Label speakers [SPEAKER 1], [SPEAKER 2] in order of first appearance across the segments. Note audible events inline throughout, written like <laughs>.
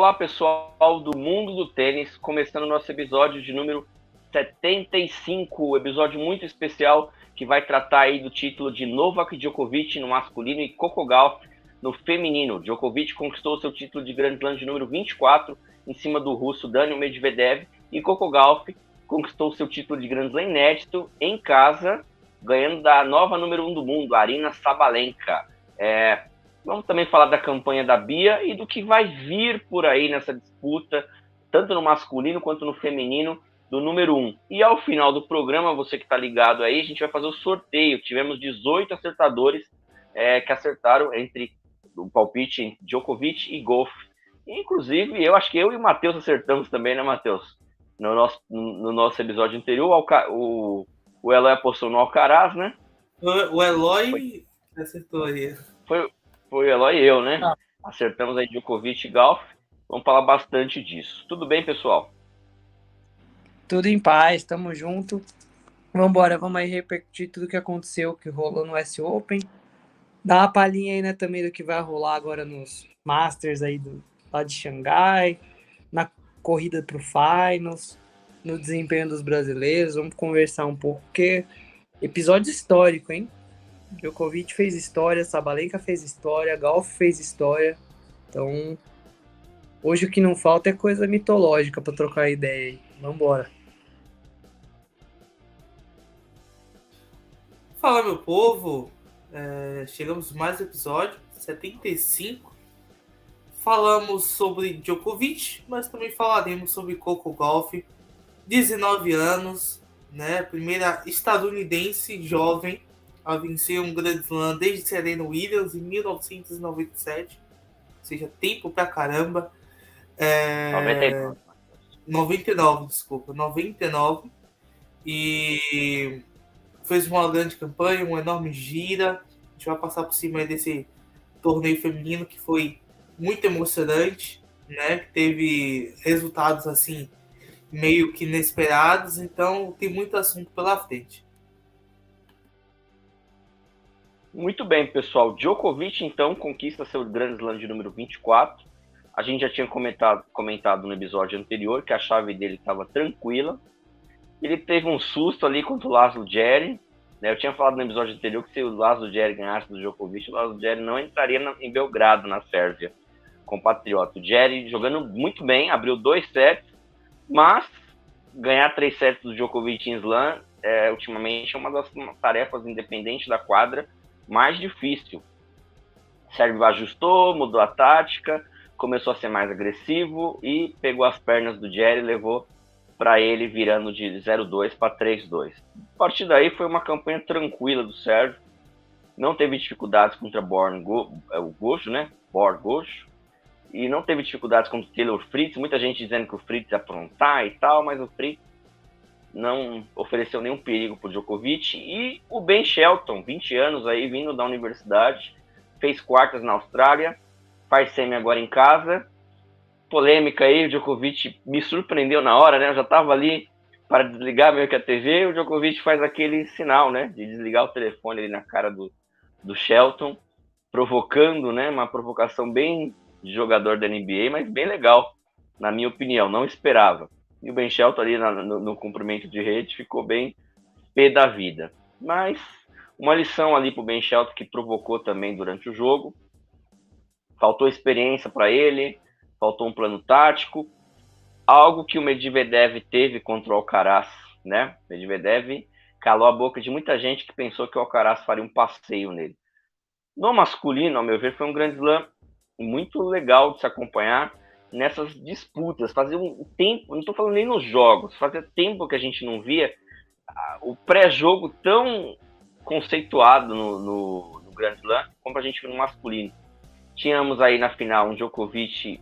[SPEAKER 1] Olá, pessoal do mundo do tênis, começando nosso episódio de número 75, episódio muito especial que vai tratar aí do título de Novak Djokovic no masculino e Coco Gauff no feminino. Djokovic conquistou seu título de Grand Slam de número 24 em cima do russo Daniel Medvedev e Coco Gauff conquistou seu título de Grand Slam inédito em casa, ganhando da nova número 1 do mundo, Arina Sabalenka. É, vamos também falar da campanha da Bia e do que vai vir por aí nessa disputa, tanto no masculino quanto no feminino, do número 1. E ao final do programa, você que está ligado aí, a gente vai fazer o sorteio. Tivemos 18 acertadores é, que acertaram entre o palpite Djokovic e Golf. Inclusive, eu acho que eu e o Matheus acertamos também, né, Matheus? No nosso, no nosso episódio anterior, o, o Eloy apostou no Alcaraz, né?
[SPEAKER 2] O, Eloy foi, acertou aí.
[SPEAKER 1] Foi, foi o Eloy e eu, né? Ah. Acertamos aí Djokovic e Golf. Vamos falar bastante disso. Tudo bem, pessoal?
[SPEAKER 3] Tudo em paz, tamo junto. Vamos embora, vamos aí repercutir tudo que aconteceu, que rolou no S Open. Dá uma palhinha aí, né, também do que vai rolar agora nos Masters aí do lá de Xangai, na corrida pro Finals, no desempenho dos brasileiros. Vamos conversar um pouco, porque episódio histórico, hein? Djokovic fez história, Sabalenka fez história, Golf fez história. Então, hoje o que não falta é coisa mitológica para trocar ideia aí. Vambora.
[SPEAKER 2] Fala, meu povo. É, chegamos mais um episódio, 75. Falamos sobre Djokovic, mas também falaremos sobre Coco Golf, 19 anos, né? Primeira estadunidense jovem a vencer um Grand Slam desde Serena Williams em 1997. Ou seja, tempo pra caramba. É... 99. 99, desculpa, 99. E fez uma grande campanha, uma enorme gira. A gente vai passar por cima desse torneio feminino que foi muito emocionante, né? Que teve resultados assim meio que inesperados, então tem muito assunto pela frente.
[SPEAKER 1] Muito bem, pessoal. Djokovic então conquista seu Grand Slam de número 24. A gente já tinha comentado, comentado no episódio anterior que a chave dele estava tranquila, ele teve um susto ali contra o Laszlo Jerry. Né? Eu tinha falado no episódio anterior que se o Laszlo Jerry ganhasse do Djokovic, o Laszlo Jerry não entraria na, em Belgrado, na Sérvia, compatriota. O Jerry jogando muito bem, abriu dois sets, mas ganhar três sets do Djokovic em Slam é, ultimamente é uma das tarefas independentes da quadra mais difícil. Sérvio ajustou, mudou a tática, começou a ser mais agressivo e pegou as pernas do Jerry e levou para ele virando de 0-2 para 3-2. A partir daí foi uma campanha tranquila do Sérgio. Não teve dificuldades contra Born Go, é, o Gojo, né? Born. E não teve dificuldades contra o Taylor Fritz. Muita gente dizendo que o Fritz ia aprontar e tal, mas o Fritz não ofereceu nenhum perigo para Djokovic. E o Ben Shelton, 20 anos aí, vindo da universidade, fez quartas na Austrália, faz semi agora em casa polêmica aí, o Djokovic me surpreendeu na hora, né? Eu já estava ali para desligar meio que a TV, o Djokovic faz aquele sinal, né? De desligar o telefone ali na cara do, do Shelton, provocando, né? Uma provocação bem de jogador da NBA, mas bem legal, na minha opinião. Não esperava. E o Ben Shelton ali na, no, no cumprimento de rede ficou bem pé da vida. Mas uma lição ali para o Ben Shelton que provocou também durante o jogo. Faltou experiência para ele, faltou um plano tático, algo que o Medvedev teve contra o Alcaraz, né? Medvedev calou a boca de muita gente que pensou que o Alcaraz faria um passeio nele. No masculino, ao meu ver, foi um grande slam muito legal de se acompanhar nessas disputas. Fazia um tempo, não estou falando nem nos jogos, fazia tempo que a gente não via o pré-jogo tão conceituado no, no, no Grand Slam como a gente viu no masculino. Tínhamos aí na final um Djokovic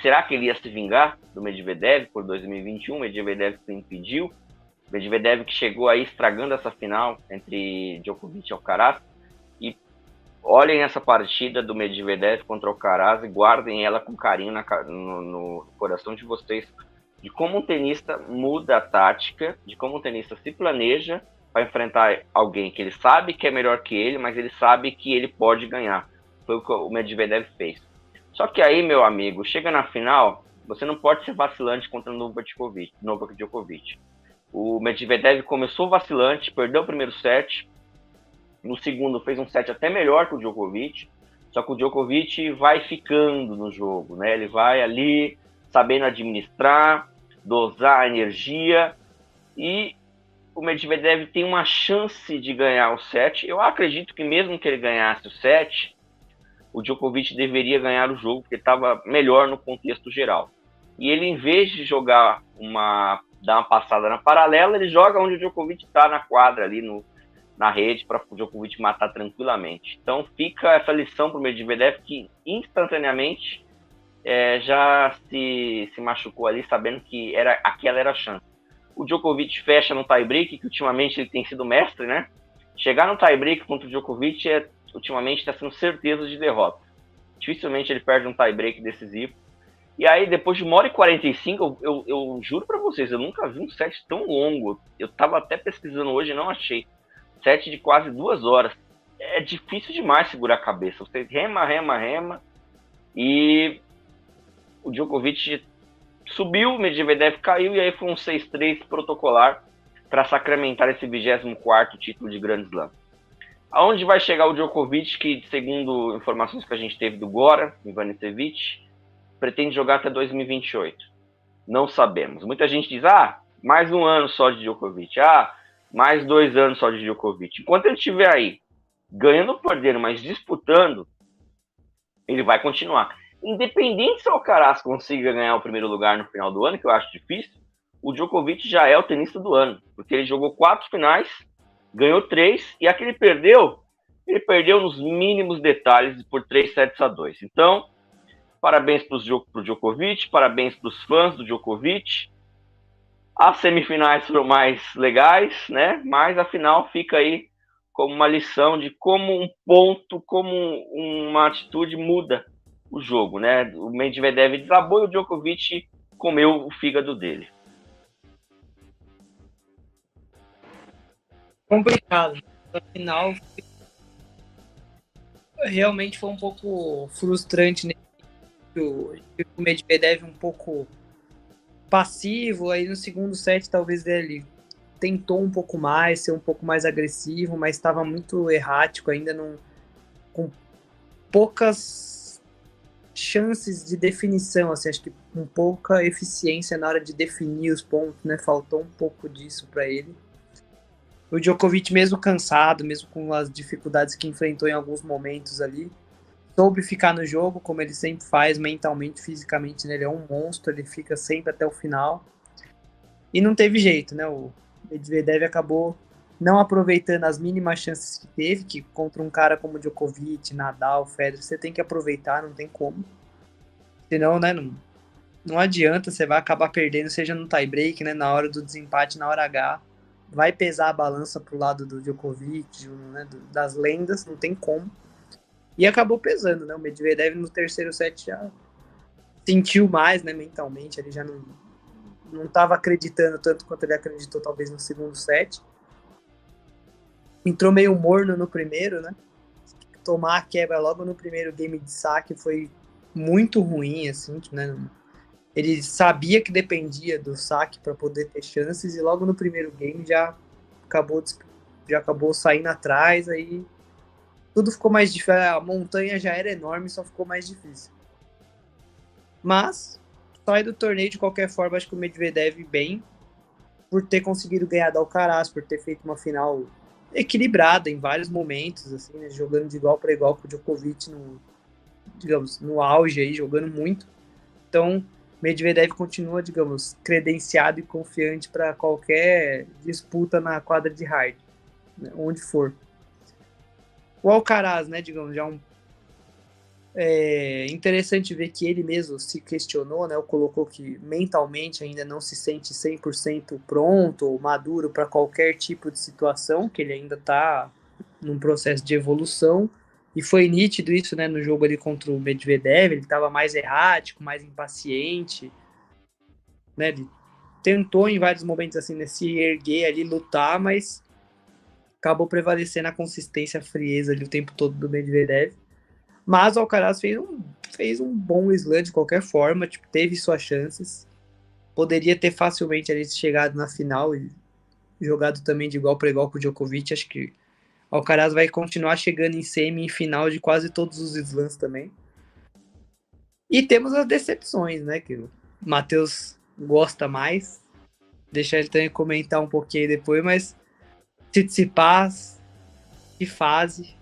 [SPEAKER 1] Será que ele ia se vingar do Medvedev por 2021? Medvedev que impediu. Medvedev que chegou aí estragando essa final entre Djokovic e Alcaraz. Olhem essa partida do Medvedev contra o Alcaraz e guardem ela com carinho na, no, no coração de vocês. De como um tenista muda a tática, de como um tenista se planeja para enfrentar alguém que ele sabe que é melhor que ele, mas ele sabe que ele pode ganhar. Foi o que o Medvedev fez Só que aí, meu amigo, chega na final, você não pode ser vacilante contra o. Novak Djokovic. O Medvedev começou vacilante, perdeu o primeiro set. No segundo fez um set até melhor que o Djokovic. Só que o Djokovic vai ficando no jogo, né? Ele vai ali sabendo administrar, dosar a energia e o Medvedev tem uma chance de ganhar o set. Eu acredito que mesmo que ele ganhasse o set, o Djokovic deveria ganhar o jogo porque estava melhor no contexto geral. E ele, em vez de jogar uma dar uma passada na paralela, ele joga onde o Djokovic está na quadra ali no, na rede para o Djokovic matar tranquilamente. Então fica essa lição para o Medvedev que instantaneamente é, já se, se machucou ali, sabendo que era aquela era a chance. O Djokovic fecha no tie-break, que ultimamente ele tem sido mestre, né? Chegar no tie-break contra o Djokovic é, ultimamente está sendo certeza de derrota. Dificilmente ele perde um tie-break decisivo. E aí, depois de uma hora e 45, eu, eu, eu juro para vocês, eu nunca vi um set tão longo. Eu tava até pesquisando hoje e não achei. Set de quase duas horas. É difícil demais segurar a cabeça. Você rema, rema, rema. E o Djokovic subiu, o Medvedev caiu e aí foi um 6-3 protocolar para sacramentar esse 24 título de Grand Slam. Aonde vai chegar o Djokovic, que segundo informações que a gente teve do Gora, Ivanisevic, pretende jogar até 2028? Não sabemos. Muita gente diz, ah, mais um ano só de Djokovic, ah, mais dois anos só de Djokovic. Enquanto ele estiver aí, ganhando ou perdendo, mas disputando, ele vai continuar. Independente se o Alcaraz consiga ganhar o primeiro lugar no final do ano, que eu acho difícil, o Djokovic já é o tenista do ano, porque ele jogou quatro finais, ganhou três, e a que ele perdeu, ele perdeu nos mínimos detalhes por 3 sets a 2. Então, parabéns para o Djokovic, parabéns para os fãs do Djokovic. As semifinais foram mais legais, né? Mas a final fica aí como uma lição de como um ponto, como uma atitude muda o jogo, né? O Medvedev desabou e o Djokovic comeu o fígado dele.
[SPEAKER 3] Complicado. Afinal, realmente foi um pouco frustrante. Né? O Medvedev um pouco passivo, aí no segundo set talvez ele tentou um pouco mais, ser um pouco mais agressivo, mas estava muito errático ainda, não, com poucas chances de definição, assim, acho que com pouca eficiência na hora de definir os pontos, né? Faltou um pouco disso para ele. O Djokovic, mesmo cansado, mesmo com as dificuldades que enfrentou em alguns momentos ali, soube ficar no jogo, como ele sempre faz, mentalmente, fisicamente, né? Ele é um monstro, ele fica sempre até o final. E não teve jeito, né? O Medvedev acabou não aproveitando as mínimas chances que teve, que contra um cara como Djokovic, Nadal, Federer, você tem que aproveitar, não tem como. Senão, né, não, não adianta, você vai acabar perdendo, seja no tie-break, né, na hora do desempate, na hora H, vai pesar a balança pro lado do Djokovic, né, das lendas, não tem como. E acabou pesando, né, o Medvedev no terceiro set já sentiu mais, né, mentalmente, ele já não não estava acreditando tanto quanto ele acreditou talvez no segundo set entrou meio morno no primeiro, né? Tomar a quebra logo no primeiro game de saque foi muito ruim, assim, né? Ele sabia que dependia do saque para poder ter chances e logo no primeiro game já acabou já acabou saindo atrás, aí tudo ficou mais difícil. A montanha já era enorme, só ficou mais difícil. Mas sai do torneio de qualquer forma, acho que o Medvedev bem por ter conseguido ganhar da Alcaraz, por ter feito uma final equilibrada em vários momentos, assim, né, jogando de igual para igual com o Djokovic no, digamos, no auge aí, jogando muito. Então, Medvedev continua, digamos, credenciado e confiante para qualquer disputa na quadra de hard, né, onde for. O Alcaraz, né, digamos, já um é interessante ver que ele mesmo se questionou, né? Ou colocou que mentalmente ainda não se sente 100% pronto ou maduro para qualquer tipo de situação, que ele ainda está num processo de evolução. E foi nítido isso, né, no jogo ali contra o Medvedev, ele estava mais errático, mais impaciente, né? Ele tentou em vários momentos assim, né, se erguer ali, lutar, mas acabou prevalecendo a consistência, a frieza ali o tempo todo do Medvedev. Mas o Alcaraz fez um, fez um bom slam de qualquer forma, tipo, teve suas chances. Poderia ter facilmente ali chegado na final e jogado também de igual para igual com o Djokovic. Acho que o Alcaraz vai continuar chegando em semi e final de quase todos os slams também. E temos as decepções, né? Que o Matheus gosta mais. Deixar ele também comentar um pouquinho depois, mas Tsitsipas, que fase.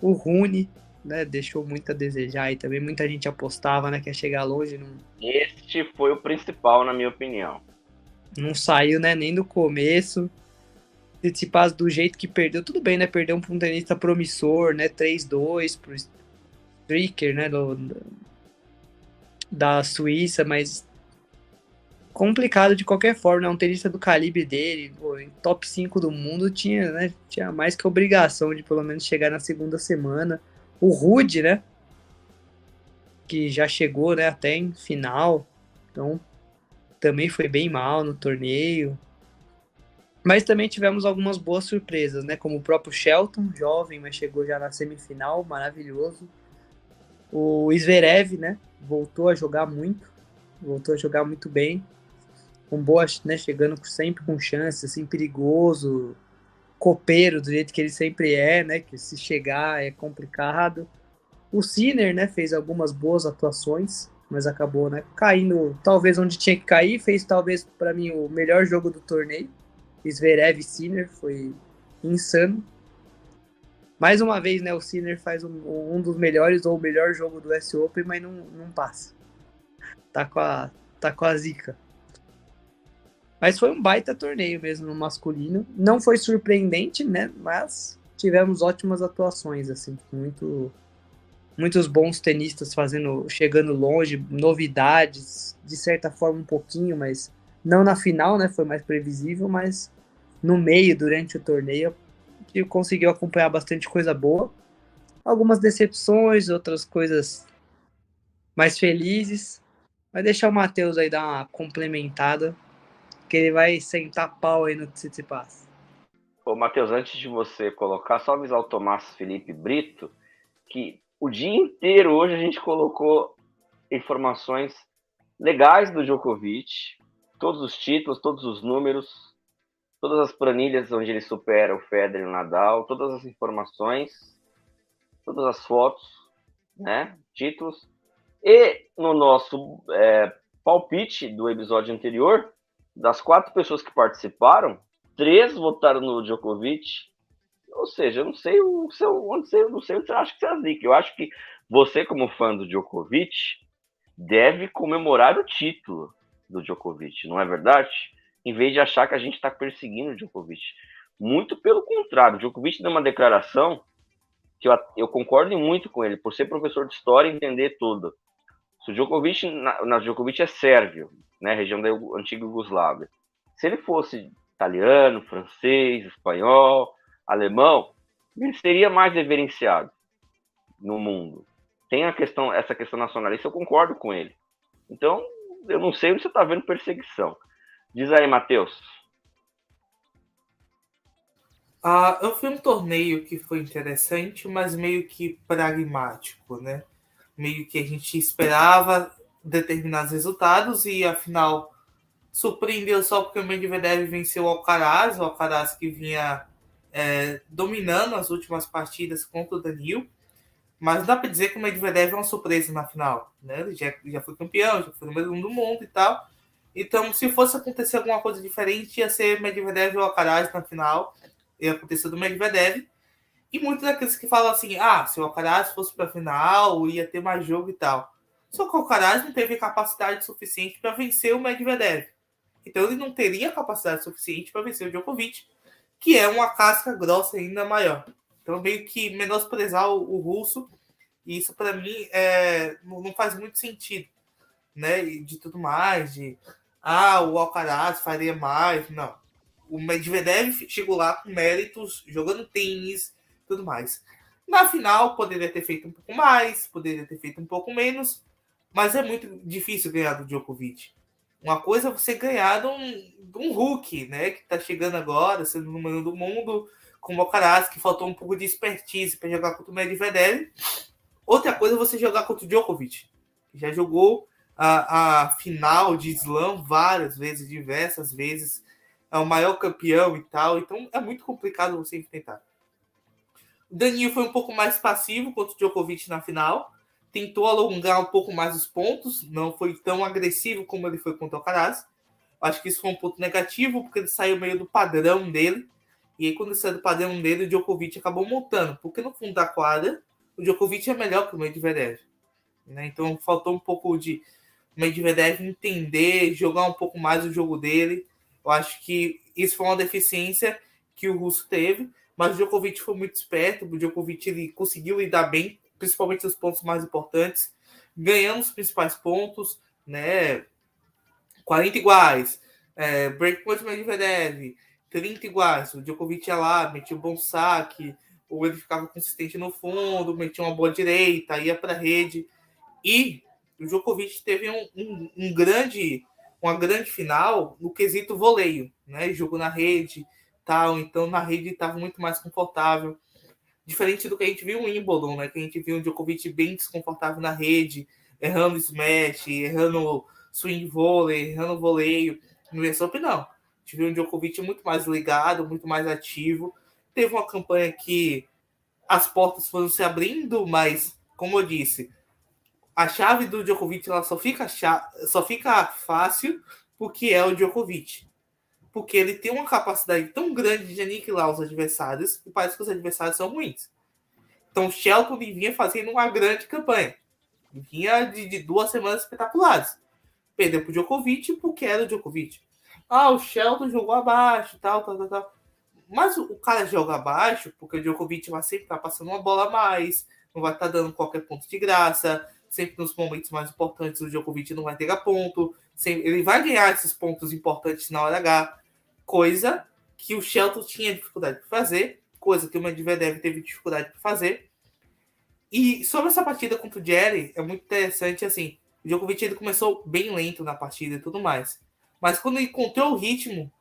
[SPEAKER 3] O Rune, né? Deixou muito a desejar e também muita gente apostava, né? Que ia chegar longe. Não...
[SPEAKER 1] Este foi o principal, na minha opinião.
[SPEAKER 3] Não saiu, né? Nem do começo. Tsitsipas do jeito que perdeu, tudo bem, né? Perdeu um tenista promissor, né? 3-2 pro Stricker, né? Do, da Suíça, mas complicado de qualquer forma, né? Um tenista do calibre dele, top 5 do mundo, tinha, né? Tinha mais que obrigação de pelo menos chegar na segunda semana. O Rude, né? Que já chegou, né, até em final. Então, também foi bem mal no torneio. Mas também tivemos algumas boas surpresas, né? Como o próprio Shelton, jovem, mas chegou já na semifinal, maravilhoso. O Zverev, né? Voltou a jogar muito, voltou a jogar muito bem. Com boa, né? Chegando sempre com chance, assim, perigoso, copeiro, do jeito que ele sempre é, né? Que se chegar é complicado. O Sinner, né? Fez algumas boas atuações, mas acabou, né? Caindo, talvez onde tinha que cair. Fez, talvez, para mim, o melhor jogo do torneio Zverev e Sinner, foi insano. Mais uma vez, né, o Sinner faz um, um dos melhores ou o melhor jogo do S Open, mas não, não passa. Tá com, a, tá com a zica. Mas foi um baita torneio mesmo no masculino. Não foi surpreendente, né? Mas tivemos ótimas atuações, assim, muito muitos bons tenistas fazendo, chegando longe, novidades, de certa forma um pouquinho, mas não na final, né? Foi mais previsível, mas no meio, durante o torneio, que conseguiu acompanhar bastante coisa boa. Algumas decepções, outras coisas mais felizes. Vai deixar o Matheus aí dar uma complementada, que ele vai sentar pau aí no Tsitsipas.
[SPEAKER 1] Ô, Matheus, antes de você colocar, só avisar o Tomás Felipe Brito que o dia inteiro hoje a gente colocou informações legais do Djokovic, todos os títulos, todos os números, todas as planilhas onde ele supera o Federer e o Nadal, todas as informações, todas as fotos, né, títulos. E no nosso é, palpite do episódio anterior, das quatro pessoas que participaram, três votaram no Djokovic. Ou seja, eu não sei o seu, onde você, não sei onde você acha que você é zica. Eu acho que você, como fã do Djokovic, deve comemorar o título do Djokovic, não é verdade? Em vez de achar que a gente está perseguindo o Djokovic. Muito pelo contrário, o Djokovic deu uma declaração que eu, eu concordo muito com ele, por ser professor de história e entender tudo. Se o Djokovic, na, na Djokovic é sérvio, né, região da antiga Yugoslávia. Se ele fosse italiano, francês, espanhol, alemão, ele seria mais reverenciado no mundo. Tem a questão, essa questão nacionalista, eu concordo com ele. Então, eu não sei onde você está vendo perseguição. Diz aí, Matheus.
[SPEAKER 2] Ah, eu fui um torneio que foi interessante, mas meio que pragmático, né? Meio que a gente esperava determinados resultados e afinal surpreendeu só porque o Medvedev venceu o Alcaraz, o Alcaraz que vinha é, dominando as últimas partidas contra o Danil. Mas dá para dizer que o Medvedev é uma surpresa na final. Né? Ele já, já foi campeão, já foi número um do mundo e tal. Então, se fosse acontecer alguma coisa diferente, ia ser Medvedev ou Alcaraz na final. Ia acontecer do Medvedev. E muitos daqueles que falam assim: ah, se o Alcaraz fosse para a final, ia ter mais jogo e tal. Só que o Alcaraz não teve capacidade suficiente para vencer o Medvedev. Então, ele não teria capacidade suficiente para vencer o Djokovic, que é uma casca grossa ainda maior. Então, meio que menosprezar o, o russo, e isso para mim é, não faz muito sentido, né? De tudo mais, de ah, o Alcaraz faria mais, não. O Medvedev chegou lá com méritos, jogando tênis, tudo mais. Na final, poderia ter feito um pouco mais, poderia ter feito um pouco menos, mas é muito difícil ganhar do Djokovic. Uma coisa é você ganhar de um, de um Hulk, né? Que tá chegando agora, sendo número do mundo, com o Alcaraz, que faltou um pouco de expertise para jogar contra o Medvedev. Outra coisa é você jogar contra o Djokovic. Já jogou a, a final de slam várias vezes, diversas vezes. É o maior campeão e tal. Então é muito complicado você enfrentar. O Danilo foi um pouco mais passivo contra o Djokovic na final. Tentou alongar um pouco mais os pontos. Não foi tão agressivo como ele foi contra o Alcaraz. Acho que isso foi um ponto negativo, porque ele saiu meio do padrão dele. E aí, quando ele saiu do padrão dele, o Djokovic acabou montando. Porque no fundo da quadra, o Djokovic é melhor que o Medvedev. Né? Então, faltou um pouco de Medvedev entender, jogar um pouco mais o jogo dele. Eu acho que isso foi uma deficiência que o Russo teve. Mas o Djokovic foi muito esperto. O Djokovic ele conseguiu lidar bem, principalmente nos pontos mais importantes. Ganhando os principais pontos, né? 40 iguais. É, breakpoint Medvedev, 30 iguais. O Djokovic ia lá, metia um bom saque, ou ele ficava consistente no fundo, metia uma boa direita, ia para a rede. E o Djokovic teve um, um, um, grande, uma grande final no quesito voleio, né? Jogo na rede, tal. Então na rede estava muito mais confortável. Diferente do que a gente viu em Wimbledon, né? Que a gente viu o Djokovic bem desconfortável na rede, errando smash, errando swing vôlei, errando voleio. No US Open, não. A gente viu o Djokovic muito mais ligado, muito mais ativo. Teve uma campanha que as portas foram se abrindo, mas, como eu disse, a chave do Djokovic ela só fica, só fica fácil porque é o Djokovic. Porque ele tem uma capacidade tão grande de aniquilar os adversários que parece que os adversários são ruins. Então, o Shelton vinha fazendo uma grande campanha. Vinha de, de duas semanas espetaculares. Perdeu para o Djokovic porque era o Djokovic. Ah, o Shelton jogou abaixo, tal, tal, tal, tal. Mas o cara joga abaixo porque o Djokovic vai sempre estar tá passando uma bola a mais, não vai estar tá dando qualquer ponto de graça. Sempre nos momentos mais importantes o Djokovic não vai ter a ponto. Sempre, ele vai ganhar esses pontos importantes na hora H. Coisa que o Shelton tinha dificuldade para fazer, coisa que o Medvedev teve dificuldade para fazer. E sobre essa partida contra o Jerry, é muito interessante assim. O Djokovic ele começou bem lento na partida e tudo mais. Mas quando ele encontrou o ritmo,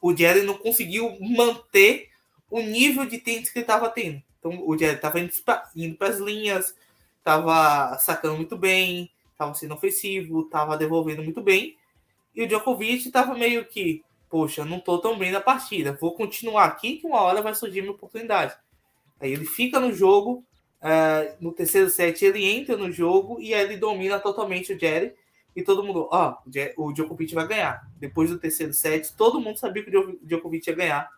[SPEAKER 2] o Jerry não conseguiu manter o nível de tênis que ele estava tendo. Então o Jerry estava indo para as linhas, estava sacando muito bem, estava sendo ofensivo, estava devolvendo muito bem. E o Djokovic estava meio que, poxa, não estou tão bem na partida, vou continuar aqui que uma hora vai surgir minha oportunidade. Aí ele fica no jogo, Uh, no terceiro set ele entra no jogo e aí ele domina totalmente o Jerry. E todo mundo, ó, oh, o Djokovic vai ganhar. Depois do terceiro set, todo mundo sabia que o Djokovic ia ganhar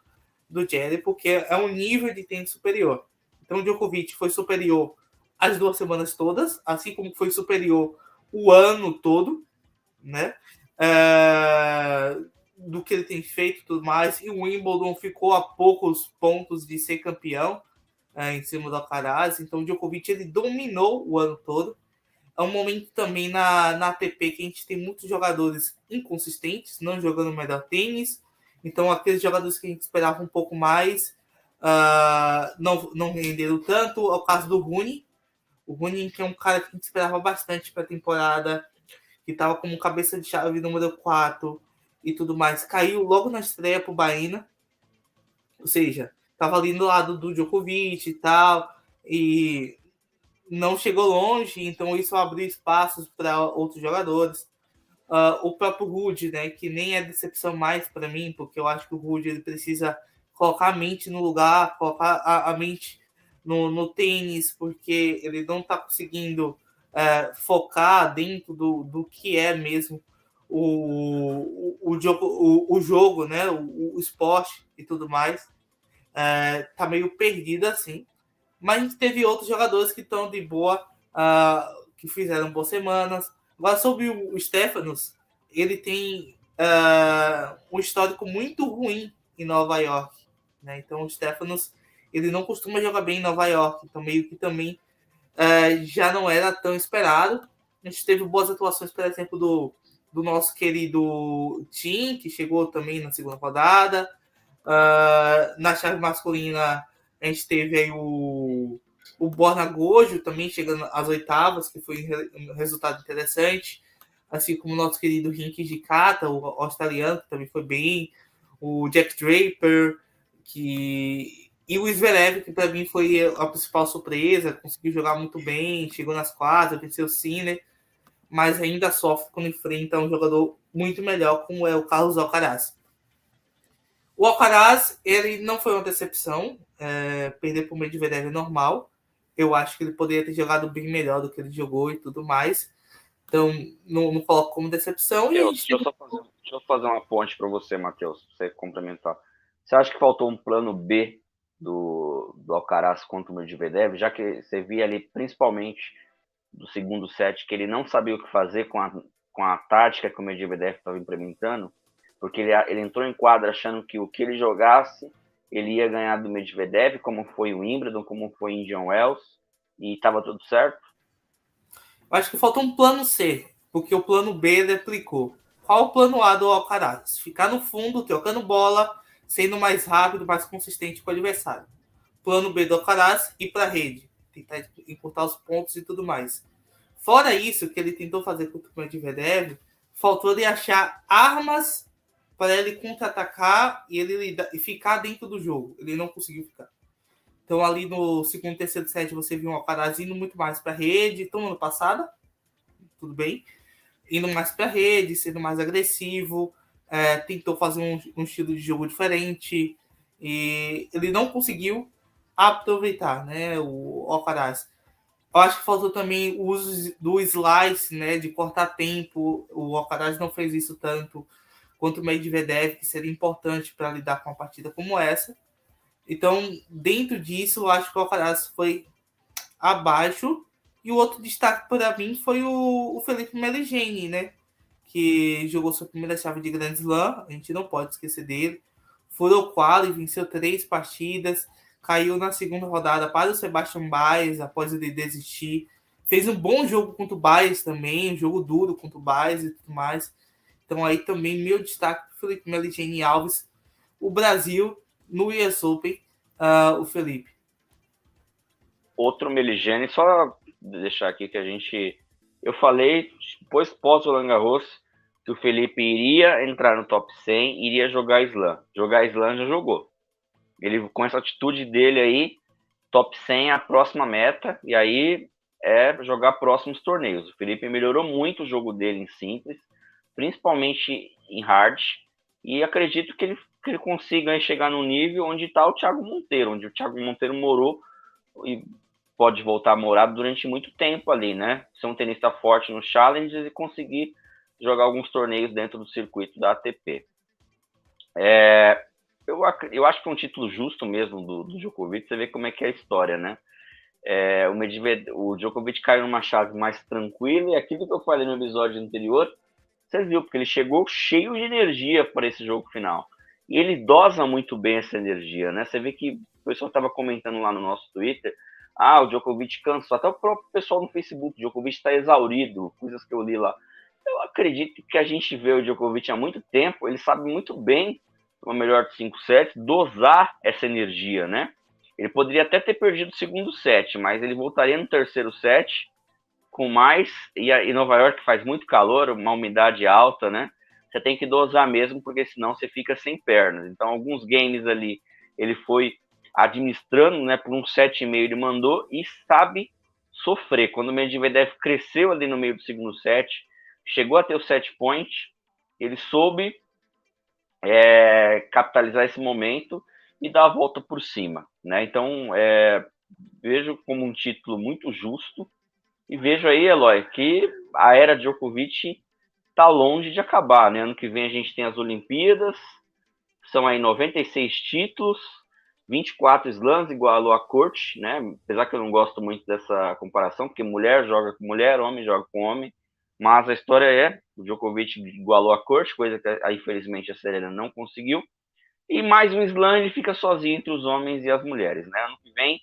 [SPEAKER 2] do Jerry, porque é um nível de tênis superior. Então o Djokovic foi superior as duas semanas todas, assim como foi superior o ano todo, né? Uh, do que ele tem feito e tudo mais. E o Wimbledon ficou a poucos pontos de ser campeão é, em cima do Alcaraz. Então o Djokovic ele dominou o ano todo. É um momento também na, na ATP que a gente tem muitos jogadores inconsistentes, não jogando melhor tênis. Então aqueles jogadores que a gente esperava um pouco mais uh, não, não renderam tanto. É o caso do Rune. O Rune que é um cara que a gente esperava bastante para a temporada, que estava como cabeça de chave número 4 e tudo mais. Caiu logo na estreia para o Bahia. Ou seja, estava ali do lado do Djokovic e tal, e não chegou longe, então isso abriu espaços para outros jogadores. Uh, o próprio Rude, né, que nem é decepção mais para mim, porque eu acho que o Rude ele precisa colocar a mente no lugar, colocar a, a mente no, no, tênis, porque ele não está conseguindo uh, focar dentro do, do que é mesmo o, o, jogo, o, o jogo, né, o, o esporte e tudo mais é, tá meio perdida assim. Mas teve outros jogadores que estão de boa, uh, que fizeram boas semanas. Agora, sobre o Stefanos, ele tem uh, um histórico muito ruim em Nova York. Né? Então, o Stefanos ele não costuma jogar bem em Nova York. Então, meio que também uh, já não era tão esperado. A gente teve boas atuações, por exemplo, do, do nosso querido Tim, que chegou também na segunda rodada. Uh, na chave masculina, a gente teve aí o, o Borna Gojo também chegando às oitavas, que foi um resultado interessante. Assim como o nosso querido Rink de Kata, o australiano, que também foi bem. O Jack Draper, que E o Zverev, que para mim foi a principal surpresa, conseguiu jogar muito bem, chegou nas quadras, venceu o Sinner, mas ainda sofre quando enfrenta um jogador muito melhor, como é o Carlos Alcaraz. O Alcaraz, ele não foi uma decepção, é, perder para o Medvedev é normal. Eu acho que ele poderia ter jogado bem melhor do que ele jogou e tudo mais. Então, não, não coloco como decepção.
[SPEAKER 1] Mateus, deixa, eu fazer, deixa eu fazer uma ponte para você, Matheus, para você complementar. Você acha que faltou um plano B do, do Alcaraz contra o Medvedev, já que você via ali, principalmente do segundo set, que ele não sabia o que fazer com a, com a tática que o Medvedev estava implementando, porque ele, ele entrou em quadra achando que o que ele jogasse, ele ia ganhar do Medvedev, como foi o Wimbledon, como foi o Indian Wells, e estava tudo certo?
[SPEAKER 2] Eu acho que faltou um plano C, porque o plano B ele aplicou. Qual o plano A do Alcaraz? Ficar no fundo, trocando bola, sendo mais rápido, mais consistente com o adversário. Plano B do Alcaraz, ir para a rede, tentar os pontos e tudo mais. Fora isso, que ele tentou fazer com o Medvedev, faltou ele achar armas para ele contra-atacar e ele e ficar dentro do jogo. Ele não conseguiu ficar. Então, ali no segundo e terceiro set, você viu um Alcaraz indo muito mais para a rede. Então, ano passado, tudo bem. Indo mais para a rede, sendo mais agressivo, é, tentou fazer um, um, estilo de jogo diferente e ele não conseguiu aproveitar, né, o Alcaraz. Eu acho que faltou também o uso do slice, né, de cortar tempo. O Alcaraz não fez isso tanto quanto o Medvedev, que seria importante para lidar com uma partida como essa. Então, dentro disso, eu acho que o Alcaraz foi abaixo. E o outro destaque para mim foi o, o Felipe Meligeni, né? que jogou sua primeira chave de Grand Slam, a gente não pode esquecer dele. Furou quali, venceu três partidas, caiu na segunda rodada para o Sebastian Baez após ele desistir. Fez um bom jogo contra o Baez também, um jogo duro contra o Baez e tudo mais. Então aí também meu destaque para Felipe Meligeni Alves, o Brasil no US Open, uh, o Felipe.
[SPEAKER 1] Outro Meligeni, só deixar aqui que a gente eu falei, depois pós o Garros, que o Felipe iria entrar no top 100, iria jogar Slam. Jogar Slam já jogou. Ele, com essa atitude dele aí, top 100 é a próxima meta, e aí é jogar próximos torneios. O Felipe melhorou muito o jogo dele em simples, principalmente em hard, e acredito que ele, que ele consiga chegar no nível onde está o Thiago Monteiro, onde o Thiago Monteiro morou e pode voltar a morar durante muito tempo ali, né? Ser um tenista forte nos challenges e conseguir jogar alguns torneios dentro do circuito da ATP. É, eu, eu acho que é um título justo mesmo do, do Djokovic, você vê como é que é a história, né? É, o, Medved, o Djokovic caiu numa chave mais tranquila e aquilo que eu falei no episódio anterior, você viu, porque ele chegou cheio de energia para esse jogo final. E ele dosa muito bem essa energia, né? Você vê que o pessoal estava comentando lá no nosso Twitter, ah, o Djokovic cansou. Até o próprio pessoal no Facebook, o Djokovic está exaurido, coisas que eu li lá. Eu acredito que a gente vê o Djokovic há muito tempo, ele sabe muito bem, uma melhor de 5 sets, dosar essa energia, né? Ele poderia até ter perdido o segundo set, mas ele voltaria no terceiro set com mais. E, em Nova York faz muito calor, uma umidade alta, né? Você tem que dosar mesmo, porque senão você fica sem pernas. Então, alguns games ali, ele foi administrando, né, por um 7,5 ele mandou e sabe sofrer. Quando o Medvedev cresceu ali no meio do segundo set, chegou a ter o set point, ele soube é, capitalizar esse momento e dar a volta por cima, né? Então, é, vejo como um título muito justo e vejo aí, Eloy, que a era Djokovic está longe de acabar, né? Ano que vem a gente tem as Olimpíadas, são aí 96 títulos, 24 slams igualou a corte, né? Apesar que eu não gosto muito dessa comparação, porque mulher joga com mulher, homem joga com homem. Mas a história é, o Djokovic igualou a corte, coisa que infelizmente a Serena não conseguiu. E mais um ele fica sozinho entre os homens e as mulheres, né? Ano que vem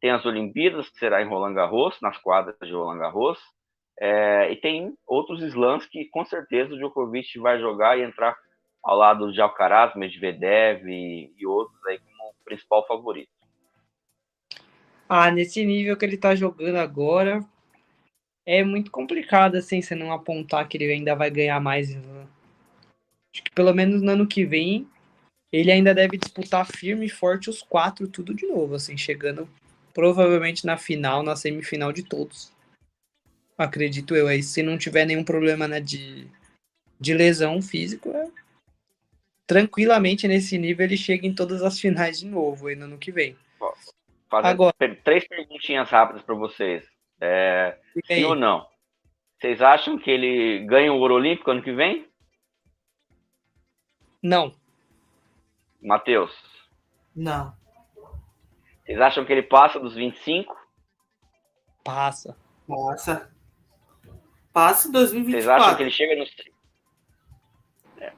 [SPEAKER 1] tem as Olimpíadas, que será em Roland Garros, nas quadras de Roland Garros. É, e tem outros slams que com certeza o Djokovic vai jogar e entrar ao lado de Alcaraz, Medvedev e, e outros aí principal favorito.
[SPEAKER 3] Ah, nesse nível que ele tá jogando agora, é muito complicado, assim, você não apontar que ele ainda vai ganhar mais. Né? Acho que pelo menos no ano que vem, ele ainda deve disputar firme e forte os quatro, tudo de novo, assim, chegando provavelmente na final, na semifinal de todos. Acredito eu. Aí, se não tiver nenhum problema né, de, de lesão física, é... tranquilamente nesse nível ele chega em todas as finais de novo, ainda no que vem.
[SPEAKER 1] Fazer Agora, três perguntinhas rápidas para vocês. É, sim ou não? Vocês acham que ele ganha o Ouro Olímpico ano que vem?
[SPEAKER 3] Não.
[SPEAKER 1] Matheus?
[SPEAKER 2] Não.
[SPEAKER 1] Vocês acham que ele passa dos 25?
[SPEAKER 3] Passa.
[SPEAKER 2] Passa. Passa em 2024.
[SPEAKER 1] Vocês acham que ele chega nos. É.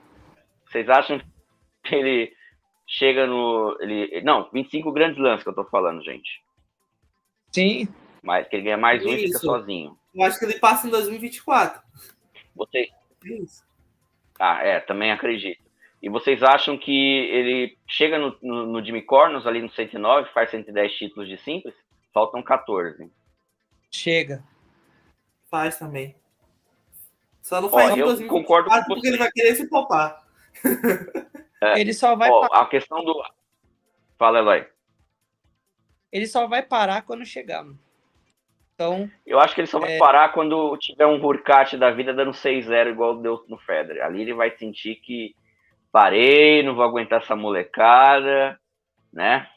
[SPEAKER 1] Vocês acham que ele chega no. Ele... Não, 25 grandes lances que eu tô falando, gente.
[SPEAKER 3] Sim.
[SPEAKER 1] Mas que ele ganha mais um e fica sozinho.
[SPEAKER 2] Eu acho que ele passa em 2024.
[SPEAKER 1] Você. Isso. Ah, é, também acredito. E vocês acham que ele chega no, no, no Jimmy Cornos ali no 109, faz 110 títulos de simples? Faltam 14.
[SPEAKER 3] Chega.
[SPEAKER 2] Faz também. Só não faz
[SPEAKER 1] Ó, eu concordo com
[SPEAKER 2] porque ele vai querer se poupar.
[SPEAKER 3] É, ele só vai.
[SPEAKER 1] Ó, a questão do. Fala, Eloy.
[SPEAKER 3] Ele só vai parar quando chegar. Mano. Então.
[SPEAKER 1] Eu acho que ele só vai é... parar quando tiver um Hurkacz da vida dando 6-0 igual deu no Federer. Ali ele vai sentir que parei, não vou aguentar essa molecada, né?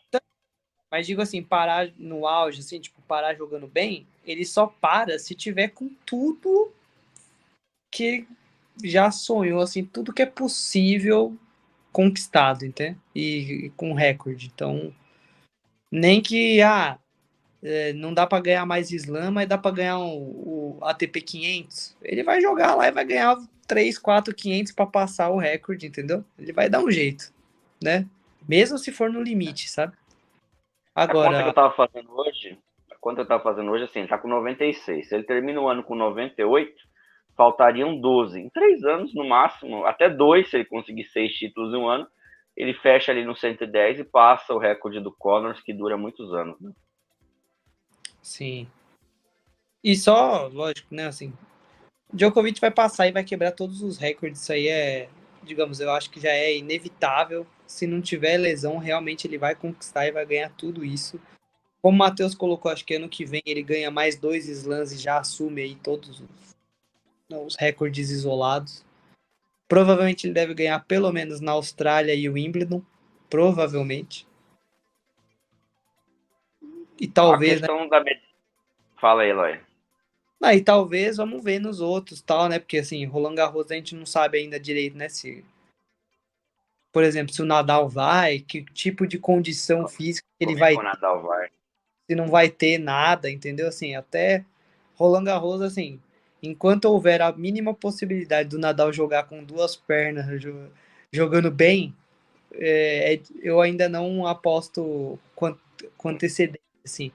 [SPEAKER 3] Mas digo assim, parar no auge, assim, tipo, parar jogando bem, ele só para se tiver com tudo que já sonhou, assim, tudo que é possível conquistado, entende? E, e com recorde. Então, nem que, ah, é, não dá para ganhar mais slam, mas dá para ganhar o, o, ATP 500. Ele vai jogar lá e vai ganhar 3, 4, 500 para passar o recorde, entendeu? Ele vai dar um jeito, né? Mesmo se for no limite, sabe?
[SPEAKER 1] Agora. A conta que eu tava fazendo hoje, a conta que eu tava fazendo hoje, assim, tá com 96. Se ele termina o ano com 98, faltariam 12. Em três anos, no máximo, até dois, se ele conseguir seis títulos em um ano, ele fecha ali no 110 e passa o recorde do Connors, que dura muitos anos, né?
[SPEAKER 3] Sim. E só, lógico, né, assim, Djokovic vai passar e vai quebrar todos os recordes, isso aí é, digamos, eu acho que já é inevitável. Se não tiver lesão, realmente ele vai conquistar e vai ganhar tudo isso. Como o Matheus colocou, acho que ano que vem ele ganha mais dois slams e já assume aí todos os, os recordes isolados. Provavelmente ele deve ganhar pelo menos na Austrália e o Wimbledon. Provavelmente. E talvez.
[SPEAKER 1] A questão né? da... Fala aí, Eloy.
[SPEAKER 3] Ah, e talvez vamos ver nos outros, tal, né? Porque assim, Roland Garros a gente não sabe ainda direito, né? Se, por exemplo, se o Nadal vai, que tipo de condição física ele vai.
[SPEAKER 1] O Nadal vai.
[SPEAKER 3] Se não vai ter nada, entendeu? Assim, até Roland Garros, assim, enquanto houver a mínima possibilidade do Nadal jogar com duas pernas, jogando bem, é, é, eu ainda não aposto com antecedência, assim.